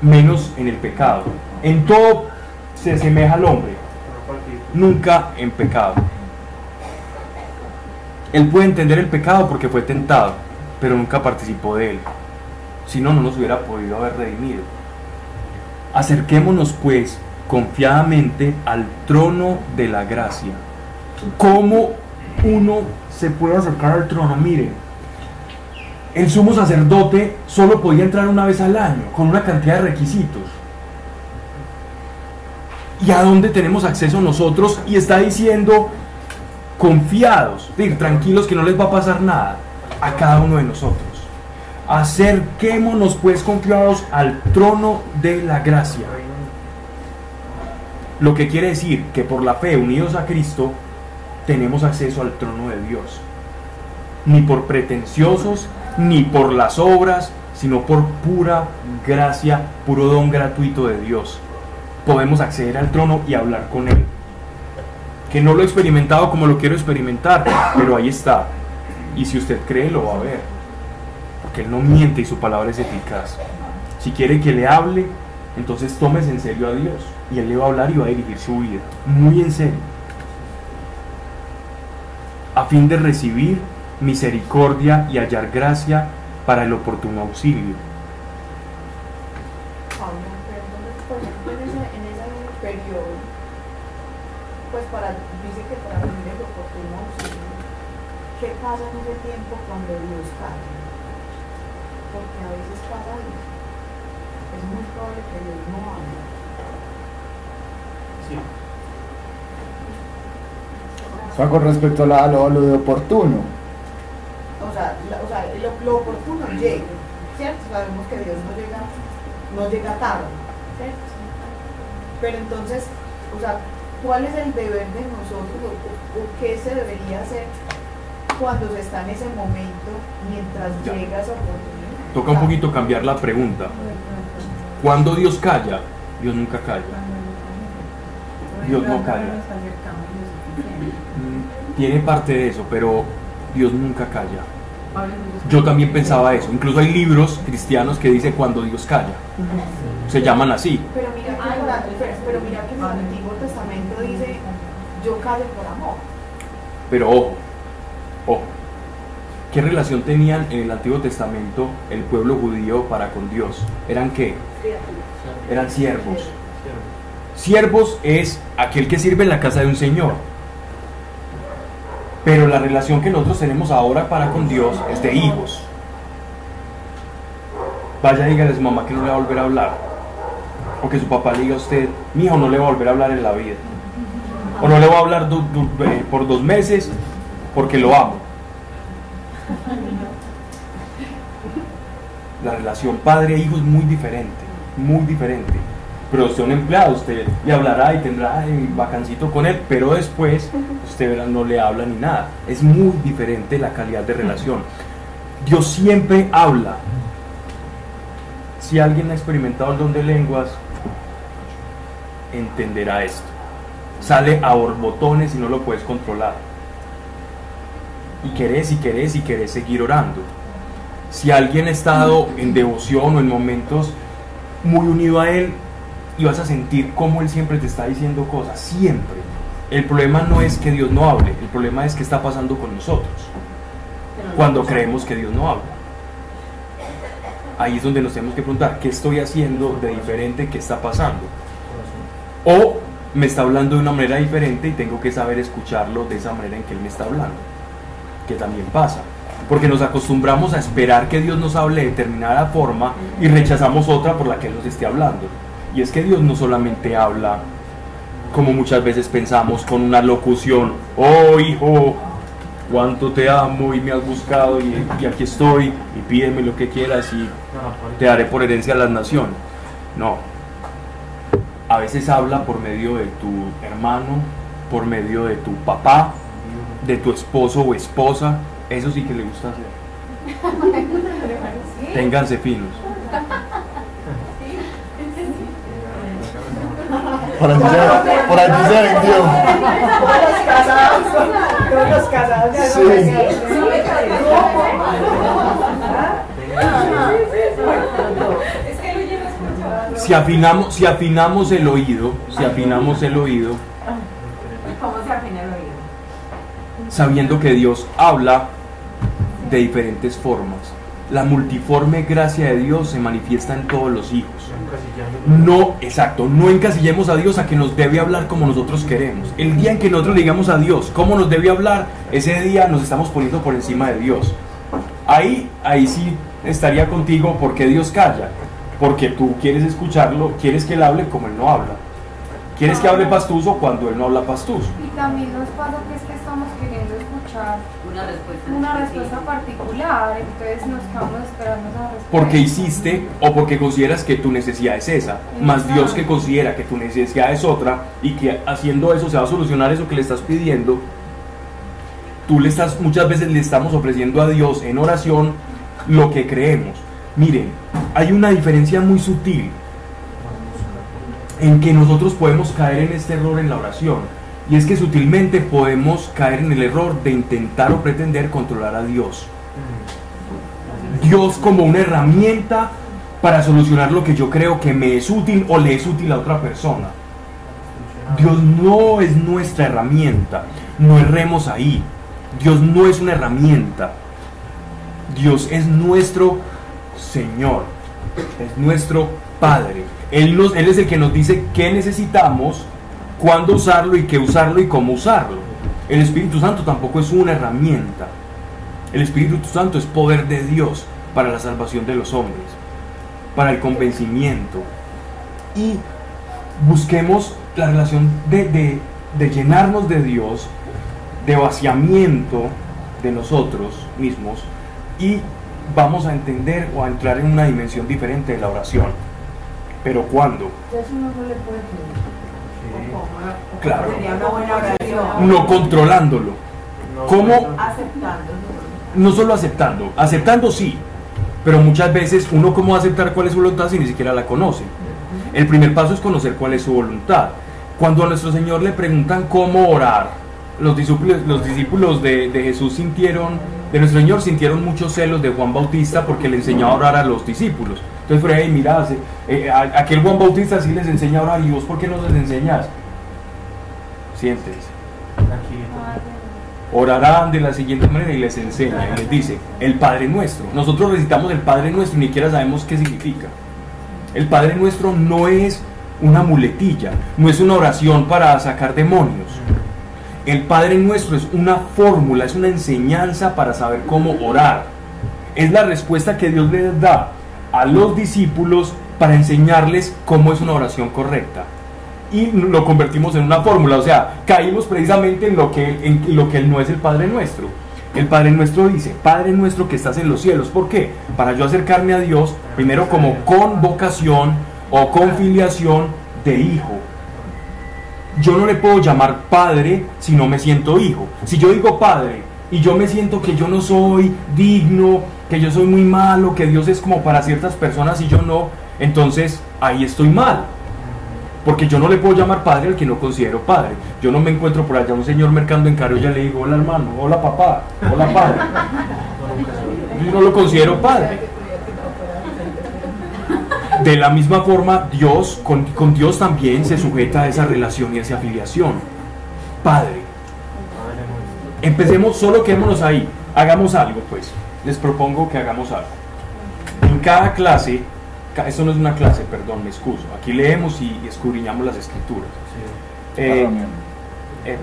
menos en el pecado. En todo se asemeja al hombre, nunca en pecado. Él puede entender el pecado porque fue tentado, pero nunca participó de él. Si no, no nos hubiera podido haber redimido. Acerquémonos pues confiadamente al trono de la gracia. ¿Cómo uno se puede acercar al trono? Mire, el sumo sacerdote solo podía entrar una vez al año, con una cantidad de requisitos. ¿Y a dónde tenemos acceso nosotros? Y está diciendo, confiados, decir, tranquilos que no les va a pasar nada a cada uno de nosotros. Acerquémonos pues confiados al trono de la gracia. Lo que quiere decir que por la fe unidos a Cristo tenemos acceso al trono de Dios. Ni por pretenciosos, ni por las obras, sino por pura gracia, puro don gratuito de Dios. Podemos acceder al trono y hablar con Él. Que no lo he experimentado como lo quiero experimentar, pero ahí está. Y si usted cree, lo va a ver. Porque Él no miente y su palabra es eficaz. Si quiere que le hable, entonces tómese en serio a Dios. Y Él le va a hablar y va a dirigir su vida. Muy en serio. A fin de recibir misericordia y hallar gracia para el oportuno auxilio. Pablo, pero entonces, por ejemplo, en ese, en ese periodo, pues para, dice que para recibir el oportuno auxilio, ¿qué pasa en ese tiempo cuando Dios cae? Porque a veces pasa eso. Es muy probable que Dios no hable. Sí. O sea, con respecto a, la- a lo, a lo de oportuno. O sea, la- o sea lo, lo oportuno llega, ¿cierto? Sabemos que Dios no llega, no llega tarde, ¿cierto? Pero entonces, o sea, ¿cuál es el deber de nosotros o, o- o qué se debería hacer cuando se está en ese momento mientras Ya. llega esa oportunidad? Toca un poquito cambiar la pregunta. Cuando Dios calla, Dios nunca calla. Dios no calla. Tiene parte de eso, pero Dios nunca calla. Yo también pensaba eso. Incluso hay libros cristianos que dicen cuando Dios calla. Se llaman así. Pero mira que, en la- pero, pero mira que en el Antiguo Testamento dice, yo callo por amor. Pero ojo, ojo. ¿Qué relación tenían en el Antiguo Testamento el pueblo judío para con Dios? ¿Eran qué? Eran siervos. Siervos es aquel que sirve en la casa de un señor. Pero la relación que nosotros tenemos ahora para con Dios es de hijos. Vaya, dígale a su mamá que no le va a volver a hablar. O que su papá le diga a usted, mi hijo no le va a volver a hablar en la vida. O no le va a hablar eh, por dos meses porque lo amo. La relación padre-hijo es muy diferente, muy diferente. Pero usted es un empleado, usted le hablará y tendrá el vacancito con él, pero después usted verá, no le habla ni nada. Es muy diferente la calidad de relación. Dios siempre habla. Si alguien ha experimentado el don de lenguas, entenderá esto. Sale a borbotones y no lo puedes controlar. Y querés y querés y querés seguir orando. Si alguien ha estado en devoción o en momentos muy unido a Él, y vas a sentir cómo Él siempre te está diciendo cosas, siempre. El problema no es que Dios no hable, el problema es que está pasando con nosotros cuando creemos que Dios no habla. Ahí es donde nos tenemos que preguntar, ¿qué estoy haciendo de diferente? ¿Qué está pasando? O me está hablando de una manera diferente y tengo que saber escucharlo de esa manera en que Él me está hablando. Que también pasa. Porque nos acostumbramos a esperar que Dios nos hable de determinada forma y rechazamos otra por la que Él nos esté hablando. Y es que Dios no solamente habla como muchas veces pensamos con una locución, oh hijo, cuánto te amo y me has buscado y, y aquí estoy y pídeme lo que quieras y te daré por herencia a las naciones. No. A veces habla por medio de tu hermano, por medio de tu papá, de tu esposo o esposa. Eso sí que le gusta hacer. <laughs> Ténganse finos. <laughs> Se, por allí se vendió. Todos los casados, todos los casados de Sí. Si afinamos, si afinamos el oído, si afinamos el oído, ¿Cómo se afina el oído? sabiendo que Dios habla de diferentes formas. La multiforme gracia de Dios se manifiesta en todos los hijos. No, exacto, no encasillemos a Dios a que nos debe hablar como nosotros queremos. El día en que nosotros le digamos a Dios cómo nos debe hablar, ese día nos estamos poniendo por encima de Dios. Ahí, ahí sí estaría contigo porque Dios calla. Porque tú quieres escucharlo, quieres que Él hable como Él no habla. Quieres que hable pastuso cuando Él no habla pastuso. Y también nos pasa que es que estamos queriendo escuchar Una respuesta. una respuesta particular, entonces nos quedamos esperando esa respuesta. porque hiciste o porque consideras que tu necesidad es esa, más Dios que considera que tu necesidad es otra y que haciendo eso se va a solucionar eso que le estás pidiendo, tú le estás, muchas veces le estamos ofreciendo a Dios en oración lo que creemos. Miren, hay una diferencia muy sutil en que nosotros podemos caer en este error en la oración. Y es que sutilmente podemos caer en el error de intentar o pretender controlar a Dios. Dios como una herramienta para solucionar lo que yo creo que me es útil o le es útil a otra persona. Dios no es nuestra herramienta, no erremos ahí. Dios no es una herramienta. Dios es nuestro Señor, es nuestro Padre. Él, nos, él es el que nos dice qué necesitamos, cuándo usarlo y qué usarlo y cómo usarlo. El Espíritu Santo tampoco es una herramienta. El Espíritu Santo es poder de Dios para la salvación de los hombres, para el convencimiento. Y busquemos la relación de, llenarnos de Dios, de vaciamiento de nosotros mismos y vamos a entender o a entrar en una dimensión diferente de la oración. Pero ¿cuándo? Eso no le puede. ¿O cómo? ¿O Claro. cómo Sería una buena oración. No controlándolo. ¿Cómo? Aceptando. No solo aceptando, aceptando sí, pero muchas veces uno cómo va a aceptar cuál es su voluntad si ni siquiera la conoce. El primer paso es conocer cuál es su voluntad. Cuando a nuestro Señor le preguntan cómo orar, los discípulos, los discípulos de, de Jesús sintieron, de nuestro Señor sintieron muchos celos de Juan Bautista porque le enseñaba a orar a los discípulos. Entonces fue, hey, mira, eh, aquel Juan Bautista sí les enseña a orar y vos por qué no les enseñas? Siéntense. Orarán de la siguiente manera y les enseña y les dice, el Padre Nuestro. Nosotros recitamos el Padre Nuestro y ni siquiera sabemos qué significa. El Padre Nuestro no es una muletilla, no es una oración para sacar demonios. El Padre Nuestro es una fórmula, es una enseñanza para saber cómo orar. Es la respuesta que Dios les da a los discípulos para enseñarles cómo es una oración correcta. y lo convertimos en una fórmula. O sea, caímos precisamente en lo que, en lo que no es el Padre nuestro. El Padre nuestro dice, Padre nuestro que estás en los cielos. ¿Por qué? Para yo acercarme a Dios, primero como con vocación o con filiación de hijo. Yo no le puedo llamar padre si no me siento hijo. Si yo digo padre y yo me siento que yo no soy digno, que yo soy muy malo, que Dios es como para ciertas personas y yo no, entonces ahí estoy mal. Porque yo no le puedo llamar padre al que no considero padre. Yo no me encuentro por allá un señor mercando en caro y ya le digo, hola hermano, hola papá, hola padre. Yo no lo considero padre. De la misma forma, Dios, con, con Dios también se sujeta a esa relación y a esa afiliación. Padre. Empecemos, solo quedémonos ahí. Hagamos algo, pues. Les propongo que hagamos algo. En cada clase, esto no es una clase, perdón, me excuso. Aquí leemos y, y escudriñamos las escrituras. Eh, eh,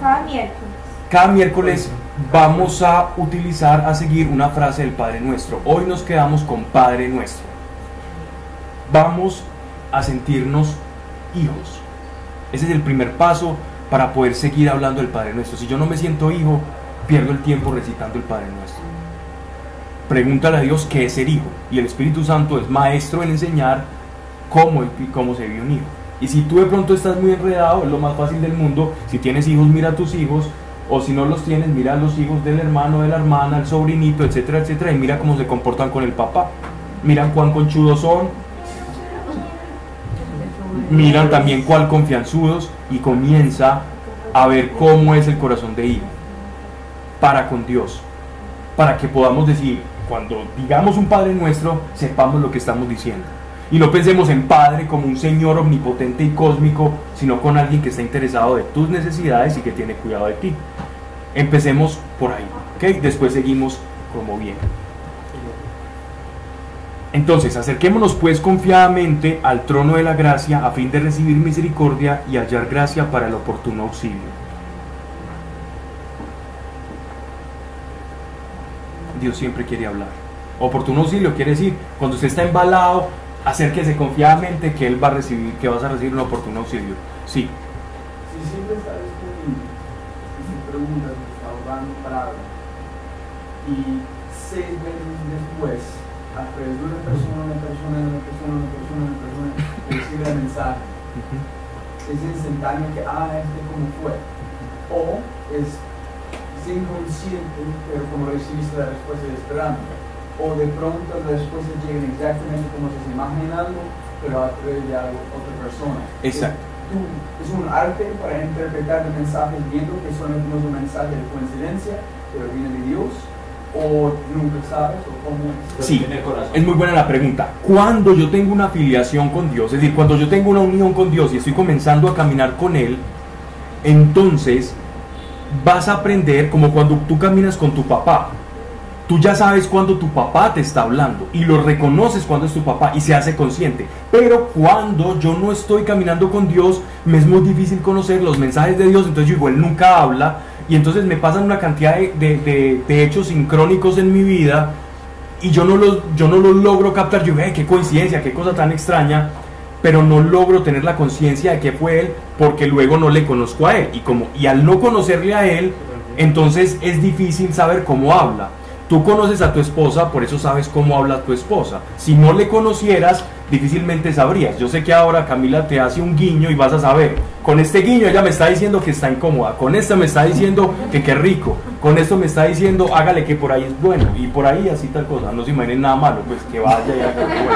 Cada miércoles. cada miércoles vamos a utilizar, a seguir una frase del Padre Nuestro. Hoy nos quedamos con Padre Nuestro. Vamos a sentirnos hijos. Ese es el primer paso para poder seguir hablando del Padre Nuestro. Si yo no me siento hijo, pierdo el tiempo recitando el Padre Nuestro. Pregúntale a Dios qué es ser hijo. Y el Espíritu Santo es maestro en enseñar cómo, cómo se vive un hijo. Y si tú de pronto estás muy enredado, es lo más fácil del mundo. Si tienes hijos, mira a tus hijos. O si no los tienes, mira a los hijos del hermano, de la hermana, el sobrinito, etcétera, etcétera. Y mira cómo se comportan con el papá. Miran cuán conchudos son. Miran también cuál confianzudos. Y comienza a ver cómo es el corazón de hijo. Para con Dios. Para que podamos decir, cuando digamos un Padre nuestro, sepamos lo que estamos diciendo. Y no pensemos en Padre como un Señor omnipotente y cósmico, sino con alguien que está interesado de tus necesidades y que tiene cuidado de ti. Empecemos por ahí, ¿ok? Después seguimos como bien. Entonces, acerquémonos pues confiadamente al trono de la gracia a fin de recibir misericordia y hallar gracia para el oportuno auxilio. Dios siempre quiere hablar. Oportuno auxilio quiere decir, cuando usted está embalado, acérquese confiadamente que Él va a recibir, que vas a recibir un oportuno auxilio. Sí, Si siempre está disponible y si está ahogando parado y seis veces después, a través de una persona, una persona, una persona, una persona, una persona, recibe el mensaje, es instantáneo que, ah, este como fue. O es inconsciente, pero como recibiste la respuesta de esperando. O de pronto las respuestas llegan exactamente como se está imaginando, pero a través de algo, otra persona. Exacto. Es, tú- es un arte para interpretar el mensaje viendo que son no es un mensaje de coincidencia, pero viene de Dios, o nunca sabes, o cómo es. Sí, es muy buena la pregunta. Cuando yo tengo una afiliación con Dios, es decir, cuando yo tengo una unión con Dios y estoy comenzando a caminar con Él, entonces vas a aprender como cuando tú caminas con tu papá. Tú ya sabes cuando tu papá te está hablando y lo reconoces cuando es tu papá y se hace consciente. Pero cuando yo no estoy caminando con Dios, me es muy difícil conocer los mensajes de Dios. Entonces yo digo, Él nunca habla y entonces me pasan una cantidad de, de- hechos sincrónicos en mi vida y yo no los, yo no los logro captar. Yo digo, "Ay, qué coincidencia, qué cosa tan extraña, pero no logro tener la conciencia de que fue él porque luego no le conozco a él. Y, como, y al no conocerle a él, entonces es difícil saber cómo habla. Tú conoces a tu esposa, por eso sabes cómo habla tu esposa. Si no le conocieras, difícilmente sabrías. Yo sé que ahora Camila te hace un guiño y vas a saber. Con este guiño ella me está diciendo que está incómoda. Con esta me está diciendo que qué rico. Con esto me está diciendo hágale que por ahí es bueno. Y por ahí así tal cosa. No se imaginen nada malo, pues que vaya y haga bueno.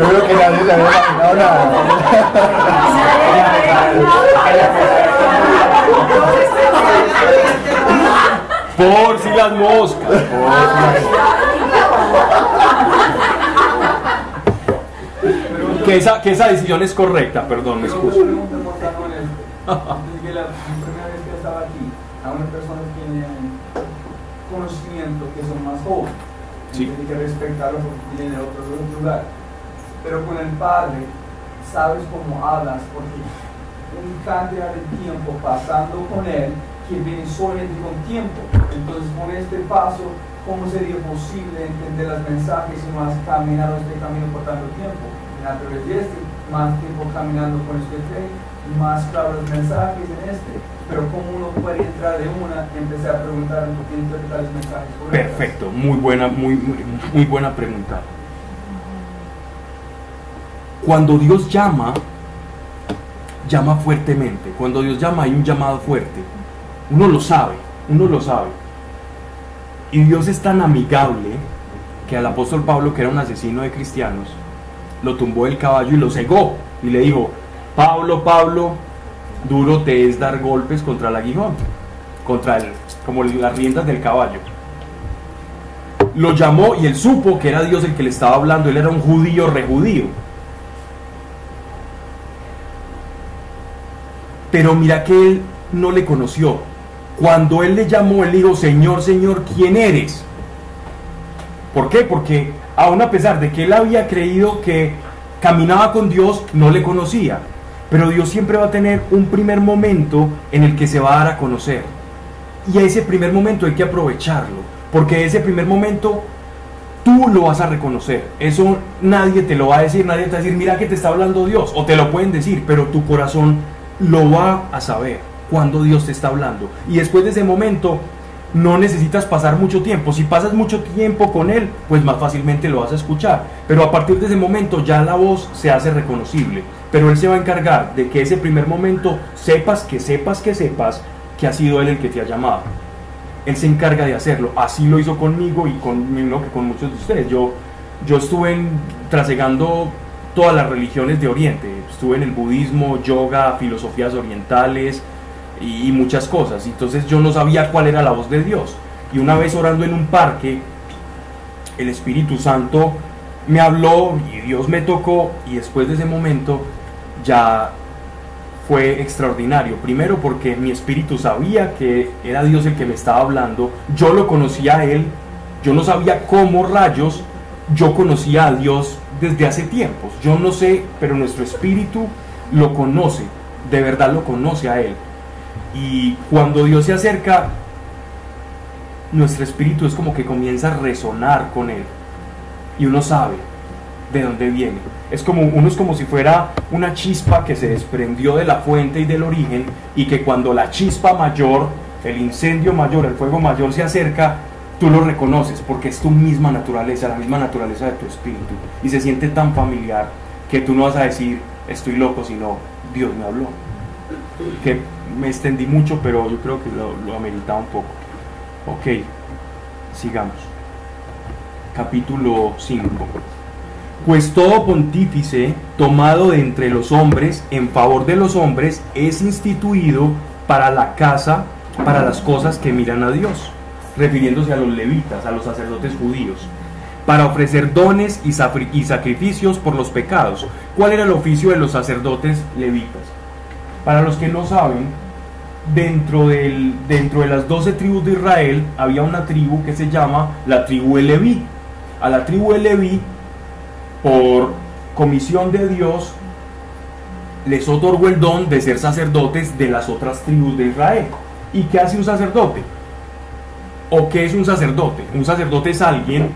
Yo creo que nadie se había imaginado nada. Por si las moscas. por si las- Que esa, que esa decisión es correcta, perdón, me excuso. Desde que la primera vez que estaba aquí, a una persona que tiene conocimiento que son más jóvenes, Sí. tiene que respetarlo porque viene de otro lugar. Pero con el padre, sabes cómo hablas porque un cantidad de tiempo pasando con él que viene solamente con tiempo. Entonces, con este paso, ¿cómo sería posible entender los mensajes no has caminado este camino por tanto tiempo? a través de este, más tiempo caminando con este fe, más claros los mensajes en este, pero cómo uno puede entrar de una y empezar a preguntar un poquito interpretar los mensajes. Perfecto, muy buena, muy, muy, muy buena pregunta. Cuando Dios llama, llama fuertemente. Cuando Dios llama hay un llamado fuerte. Uno lo sabe, uno lo sabe. Y Dios es tan amigable que al apóstol Pablo, que era un asesino de cristianos, lo tumbó del caballo y lo cegó. Y le dijo, Pablo, Pablo, duro te es dar golpes contra el aguijón, contra el, como las riendas del caballo. Lo llamó y él supo que era Dios el que le estaba hablando, él era un judío rejudío. Pero mira que él no le conoció. Cuando él le llamó, él dijo, Señor, Señor, ¿quién eres? ¿Por qué? Porque aún a pesar de que él había creído que caminaba con Dios, no le conocía. Pero Dios siempre va a tener un primer momento en el que se va a dar a conocer. Y a ese primer momento hay que aprovecharlo. Porque ese primer momento tú lo vas a reconocer. Eso nadie te lo va a decir, nadie te va a decir, mira que te está hablando Dios. O te lo pueden decir, pero tu corazón lo va a saber cuando Dios te está hablando. Y después de ese momento no necesitas pasar mucho tiempo. Si pasas mucho tiempo con Él, pues más fácilmente lo vas a escuchar. Pero a partir de ese momento ya la voz se hace reconocible. Pero Él se va a encargar de que ese primer momento sepas, que sepas, que sepas que ha sido Él el que te ha llamado. Él se encarga de hacerlo. Así lo hizo conmigo y conmigo que con muchos de ustedes. Yo, yo estuve trasegando todas las religiones de Oriente. Estuve en el budismo, yoga, filosofías orientales y, muchas cosas. Entonces yo no sabía cuál era la voz de Dios. Y una vez orando en un parque, el Espíritu Santo me habló y Dios me tocó y después de ese momento ya fue extraordinario. Primero porque mi espíritu sabía que era Dios el que me estaba hablando, yo lo conocía a Él, yo no sabía cómo rayos yo conocía a Dios desde hace tiempos. Yo no sé, pero nuestro espíritu lo conoce, de verdad lo conoce a Él. Y cuando Dios se acerca, nuestro espíritu es como que comienza a resonar con Él. Y uno sabe de dónde viene. Es como, uno es como si fuera una chispa que se desprendió de la fuente y del origen y que cuando la chispa mayor, el incendio mayor, el fuego mayor se acerca, tú lo reconoces porque es tu misma naturaleza, la misma naturaleza de tu espíritu. Y se siente tan familiar que tú no vas a decir, estoy loco, sino Dios me habló. Que me extendí mucho, pero yo creo que lo, lo ameritaba un poco. Ok, sigamos. Capítulo 5. Pues todo pontífice tomado de entre los hombres en favor de los hombres es instituido para la casa, para las cosas que miran a Dios, refiriéndose a los levitas, a los sacerdotes judíos, para ofrecer dones y, sacrificios por los pecados. ¿Cuál era el oficio de los sacerdotes levitas? Para los que no saben, dentro, del, dentro de las doce tribus de Israel había una tribu que se llama la tribu de Leví. A la tribu de Leví por comisión de Dios, les otorgó el don de ser sacerdotes de las otras tribus de Israel. ¿Y qué hace un sacerdote? ¿O qué es un sacerdote? Un sacerdote es alguien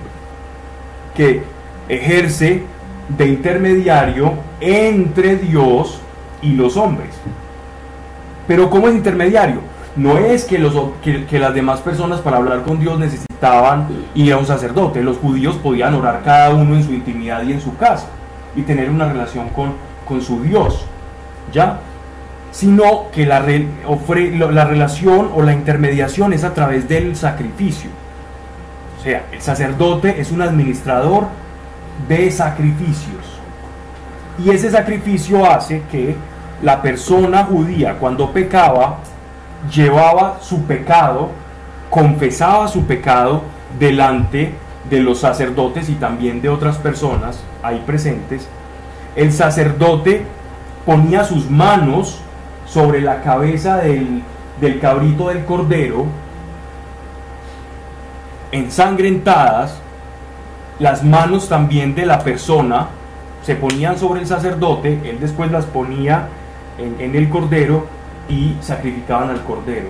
que ejerce de intermediario entre Dios y los hombres. Pero ¿cómo es intermediario? No es que, los, que, las demás personas para hablar con Dios necesitaban ir a un sacerdote. Los judíos podían orar cada uno en su intimidad y en su casa y tener una relación con, con su Dios. ¿Ya? Sino que la, la relación o la intermediación es a través del sacrificio. O sea, el sacerdote es un administrador de sacrificios. Y ese sacrificio hace que la persona judía cuando pecaba, llevaba su pecado, confesaba su pecado delante de los sacerdotes y también de otras personas ahí presentes. El sacerdote ponía sus manos sobre la cabeza del, del cabrito del cordero, ensangrentadas, las manos también de la persona se ponían sobre el sacerdote, él después las ponía en, en el cordero y sacrificaban al cordero.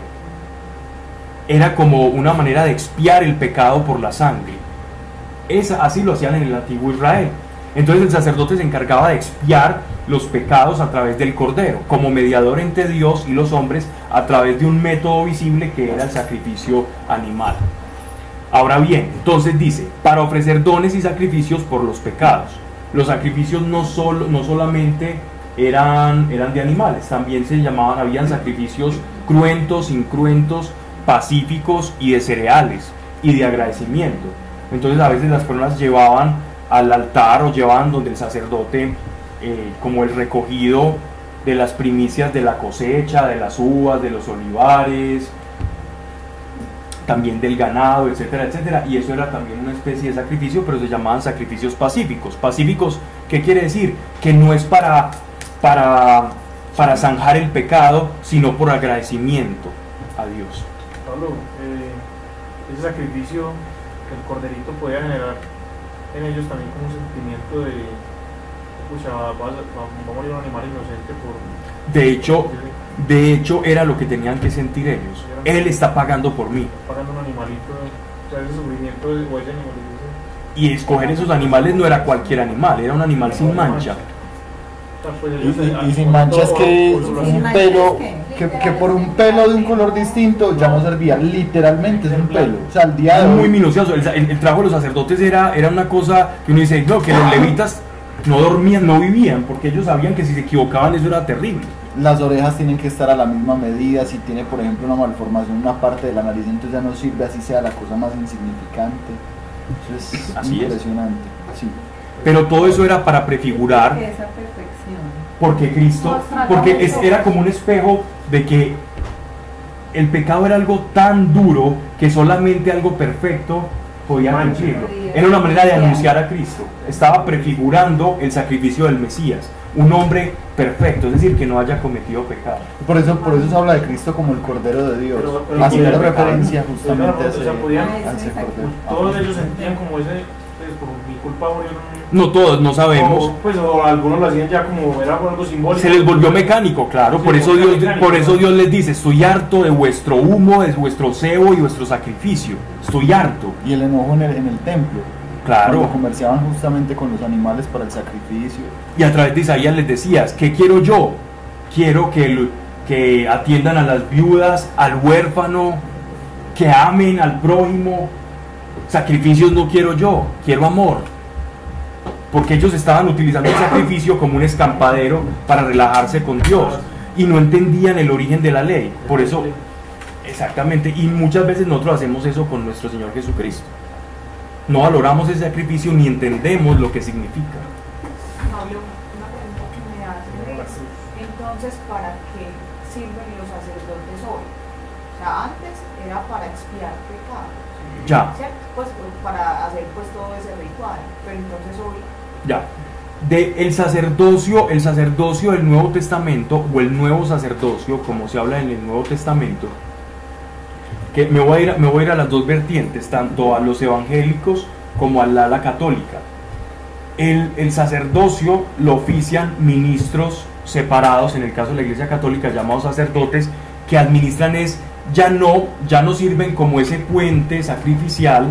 Era como una manera de expiar el pecado por la sangre. Esa, así lo hacían en el antiguo Israel. Entonces el sacerdote se encargaba de expiar los pecados a través del cordero, como mediador entre Dios y los hombres a través de un método visible que era el sacrificio animal. Ahora bien, entonces dice, para ofrecer dones y sacrificios por los pecados. Los sacrificios no, solo, no solamente eran, eran de animales, también se llamaban, habían sacrificios cruentos, incruentos, pacíficos y de cereales y de agradecimiento. Entonces a veces las personas llevaban al altar o llevaban donde el sacerdote eh, como el recogido de las primicias de la cosecha, de las uvas, de los olivares, también del ganado, etcétera, etcétera. Y eso era también una especie de sacrificio, pero se llamaban sacrificios pacíficos. Pacíficos, ¿qué quiere decir? Que no es para, para, para zanjar el pecado, sino por agradecimiento a Dios. Pablo, eh, ese sacrificio, el corderito podía generar en ellos también como un sentimiento de, pucha, va, va, va a morir un animal inocente por... De hecho, de hecho era lo que tenían que sentir ellos. Él está pagando por mí. pagando un animalito, o sea, ese sufrimiento de- o ese animalito. Y escoger esos animales no era cualquier animal, era un animal sin mancha. Y, y- y sin manchas que un pelo, que, que por un pelo de un color distinto ya no servía, literalmente es un pelo. O sea, al día de Era muy hoy, minucioso. El, el- el trabajo de los sacerdotes era, era una cosa que uno dice, no, que los levitas no dormían, no vivían, porque ellos sabían que si se equivocaban eso era terrible. las orejas tienen que estar a la misma medida. Si tiene, por ejemplo, una malformación en una parte de la nariz, entonces ya no sirve, así sea la cosa más insignificante. Eso es Así es. impresionante. Sí. Pero todo eso era para prefigurar. Porque Cristo, porque es- era como un espejo de que el pecado era algo tan duro que solamente algo perfecto podía Mancha. cumplirlo. Era una manera de anunciar a Cristo. Estaba prefigurando el sacrificio del Mesías, un hombre perfecto, es decir, que no haya cometido pecado. Por eso, por eso se habla de Cristo como el Cordero de Dios, haciendo referencia justamente a ese, a ese Cordero. Todos ellos sentían como ese, culpa. No todos, no sabemos. O, pues, o algunos lo hacían ya como era por algo simbólico. Se les volvió mecánico, claro, Sí, por eso Dios, mecánico. por eso Dios les dice, estoy harto de vuestro humo, de vuestro cebo y vuestro sacrificio. Estoy harto. Y el enojo en el, en el templo. Claro. Cuando comerciaban justamente con los animales para el sacrificio. Y a través de Isaías les decías, ¿qué quiero yo? Quiero que atiendan a las viudas, al huérfano, que amen al prójimo. Sacrificios no quiero yo, quiero amor. Porque ellos estaban utilizando el sacrificio como un escampadero para relajarse con Dios y no entendían el origen de la ley. Por eso, exactamente, y muchas veces nosotros hacemos eso con nuestro Señor Jesucristo. No valoramos ese sacrificio ni entendemos lo que significa. Pablo, una pregunta que me hacen es, entonces, ¿para qué sirven los sacerdotes hoy? O sea, antes era para expiar pecados, Ya, ¿cierto? Pues para hacer pues todo ese ritual, pero entonces hoy, ya. De el sacerdocio, el sacerdocio del Nuevo Testamento o el nuevo sacerdocio, como se habla en el Nuevo Testamento, que me voy a ir, me voy a, ir a las dos vertientes, tanto a los evangélicos como a la, católica. El, el sacerdocio lo ofician ministros separados, en el caso de la Iglesia Católica llamados sacerdotes, que administran es, ya no, ya no sirven como ese puente sacrificial,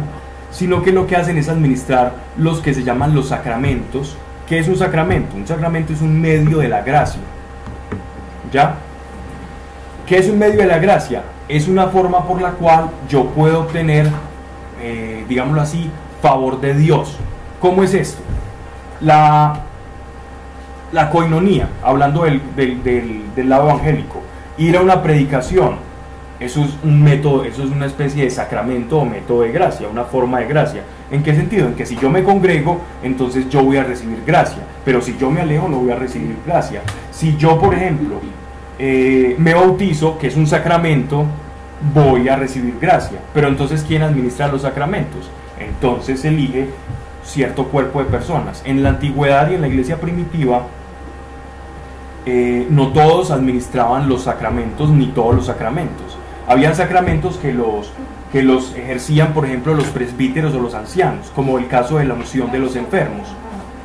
sino que lo que hacen es administrar los que se llaman los sacramentos. ¿Qué es un sacramento? Un sacramento es un medio de la gracia. ¿Ya? ¿Qué es un medio de la gracia? Es una forma por la cual yo puedo obtener, eh, digámoslo así, favor de Dios. ¿Cómo es esto? La, la coinonía, hablando del, del- del- del lado evangélico, ir a una predicación, eso es un método, eso es una especie de sacramento o método de gracia, una forma de gracia. ¿En qué sentido? En que si yo me congrego, entonces yo voy a recibir gracia, pero si yo me alejo no voy a recibir gracia. Si yo, por ejemplo, eh, me bautizo, que es un sacramento, voy a recibir gracia. Pero entonces, ¿quién administra los sacramentos? Entonces elige cierto cuerpo de personas. En la antigüedad y en la iglesia primitiva, eh, no todos administraban los sacramentos ni todos los sacramentos. Habían sacramentos que los, que los ejercían, por ejemplo, los presbíteros o los ancianos, como el caso de la unción de los enfermos.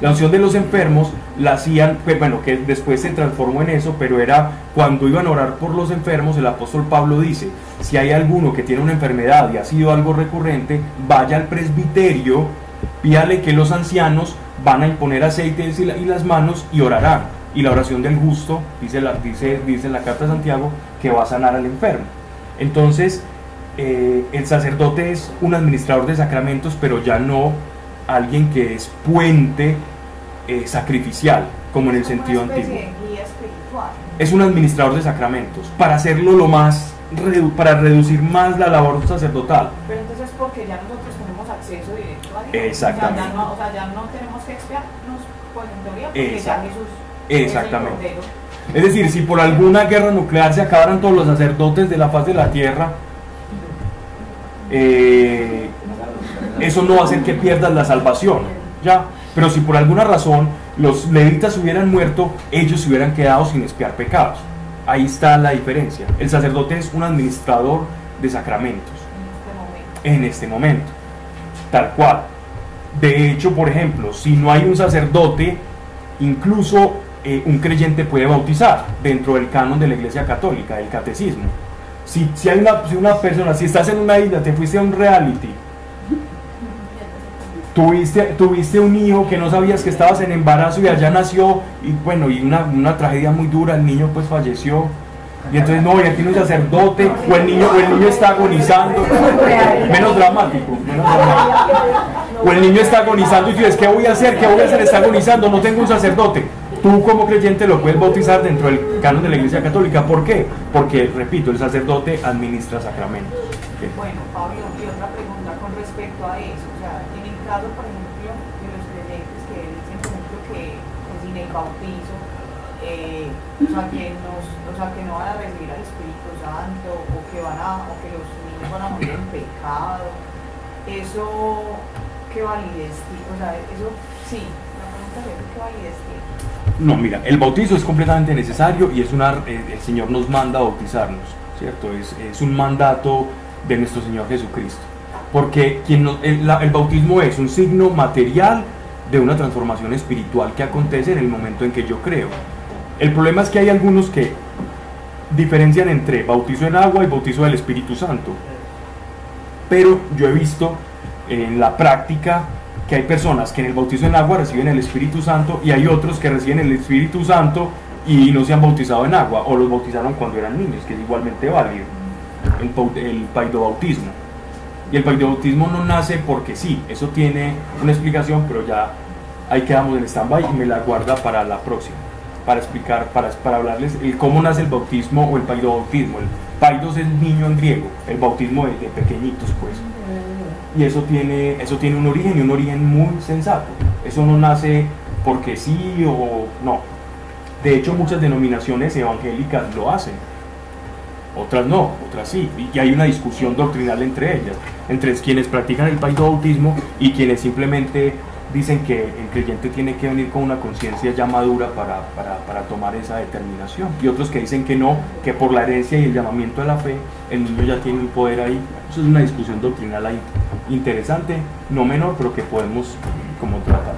La unción de los enfermos la hacían, pues, bueno, que después se transformó en eso, pero era cuando iban a orar por los enfermos, el apóstol Pablo dice, si hay alguno que tiene una enfermedad y ha sido algo recurrente, vaya al presbiterio, pídale que los ancianos van a imponer aceites y, la- y las manos y orarán. Y la oración del justo, dice, dice, dice la carta de Santiago, que va a sanar al enfermo. Entonces, eh, el sacerdote es un administrador de sacramentos, pero ya no alguien que es puente eh, sacrificial, como en el sentido antiguo. Es un administrador de sacramentos, para hacerlo lo más, para reducir más la labor sacerdotal. Pero entonces es porque ya nosotros tenemos acceso directo a Dios. Exactamente. O sea, ya no, o sea, ya no tenemos que expiarnos, pues en teoría, porque Exacto. ya Jesús Exactamente. es el. Es decir, si por alguna guerra nuclear se acabaran todos los sacerdotes de la faz de la tierra, eh, eso no va a hacer que pierdas la salvación, ¿ya? Pero si por alguna razón los levitas hubieran muerto, ellos se hubieran quedado sin espiar pecados. Ahí está la diferencia. El sacerdote es un administrador de sacramentos en este momento. en este momento, tal cual. De hecho, por ejemplo, si no hay un sacerdote, incluso eh, un creyente puede bautizar dentro del canon de la Iglesia Católica, del catecismo. Si, si hay una, si una persona, si estás en una isla, te fuiste a un reality, tuviste, tuviste un hijo que no sabías que estabas en embarazo y allá nació, y bueno, y una, una tragedia muy dura, el niño pues falleció. Y entonces no, y aquí no sacerdote, o el niño, o el niño está agonizando, menos dramático, menos. O el niño está agonizando y tú dices, ¿qué voy a hacer? ¿Qué voy a hacer? Está agonizando, no tengo un sacerdote. Tú como creyente lo puedes bautizar dentro del canon de la Iglesia Católica. ¿Por qué? Porque, repito, el sacerdote administra sacramentos. Bueno, Pablo, y otra pregunta con respecto a eso. O sea, en el caso, por ejemplo, de los creyentes que dicen, por ejemplo, que, que sin el bautizo, eh, o, sea, que nos, o sea, que no van a recibir al Espíritu Santo, o que, van a, o que los niños van a morir en pecado, eso, ¿qué validez? O sea, eso, sí, No, mira, el bautizo es completamente necesario y es una, eh, el Señor nos manda a bautizarnos, ¿cierto? Es, es un mandato de nuestro Señor Jesucristo. Porque quien el, el bautismo es un signo material de una transformación espiritual que acontece en el momento en que yo creo. El problema es que hay algunos que diferencian entre bautizo en agua y bautizo del Espíritu Santo. Pero yo he visto en la práctica que hay personas que en el bautizo en agua reciben el Espíritu Santo y hay otros que reciben el Espíritu Santo y no se han bautizado en agua o los bautizaron cuando eran niños, que es igualmente válido, el, el paidobautismo. Y el paidobautismo no nace porque sí, eso tiene una explicación, pero ya ahí quedamos en stand-by y me la guarda para la próxima, para explicar, para, para hablarles el cómo nace el bautismo o el paidobautismo. El paidos es niño en griego, el bautismo de, de pequeñitos pues y eso tiene, eso tiene un origen y un origen muy sensato. Eso no nace porque sí o no. De hecho, muchas denominaciones evangélicas lo hacen. Otras no, otras sí. Y hay una discusión doctrinal entre ellas, entre quienes practican el paidobautismo y quienes simplemente dicen que el creyente tiene que venir con una conciencia ya madura para, para, para tomar esa determinación. Y otros que dicen que no, que por la herencia y el llamamiento a la fe, el niño ya tiene un poder ahí. Eso es una discusión doctrinal ahí interesante, no menor, pero que podemos como tratar.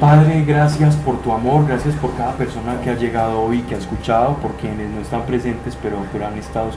Padre, gracias por tu amor, gracias por cada persona que ha llegado hoy, que ha escuchado, por quienes no están presentes, pero, pero han estado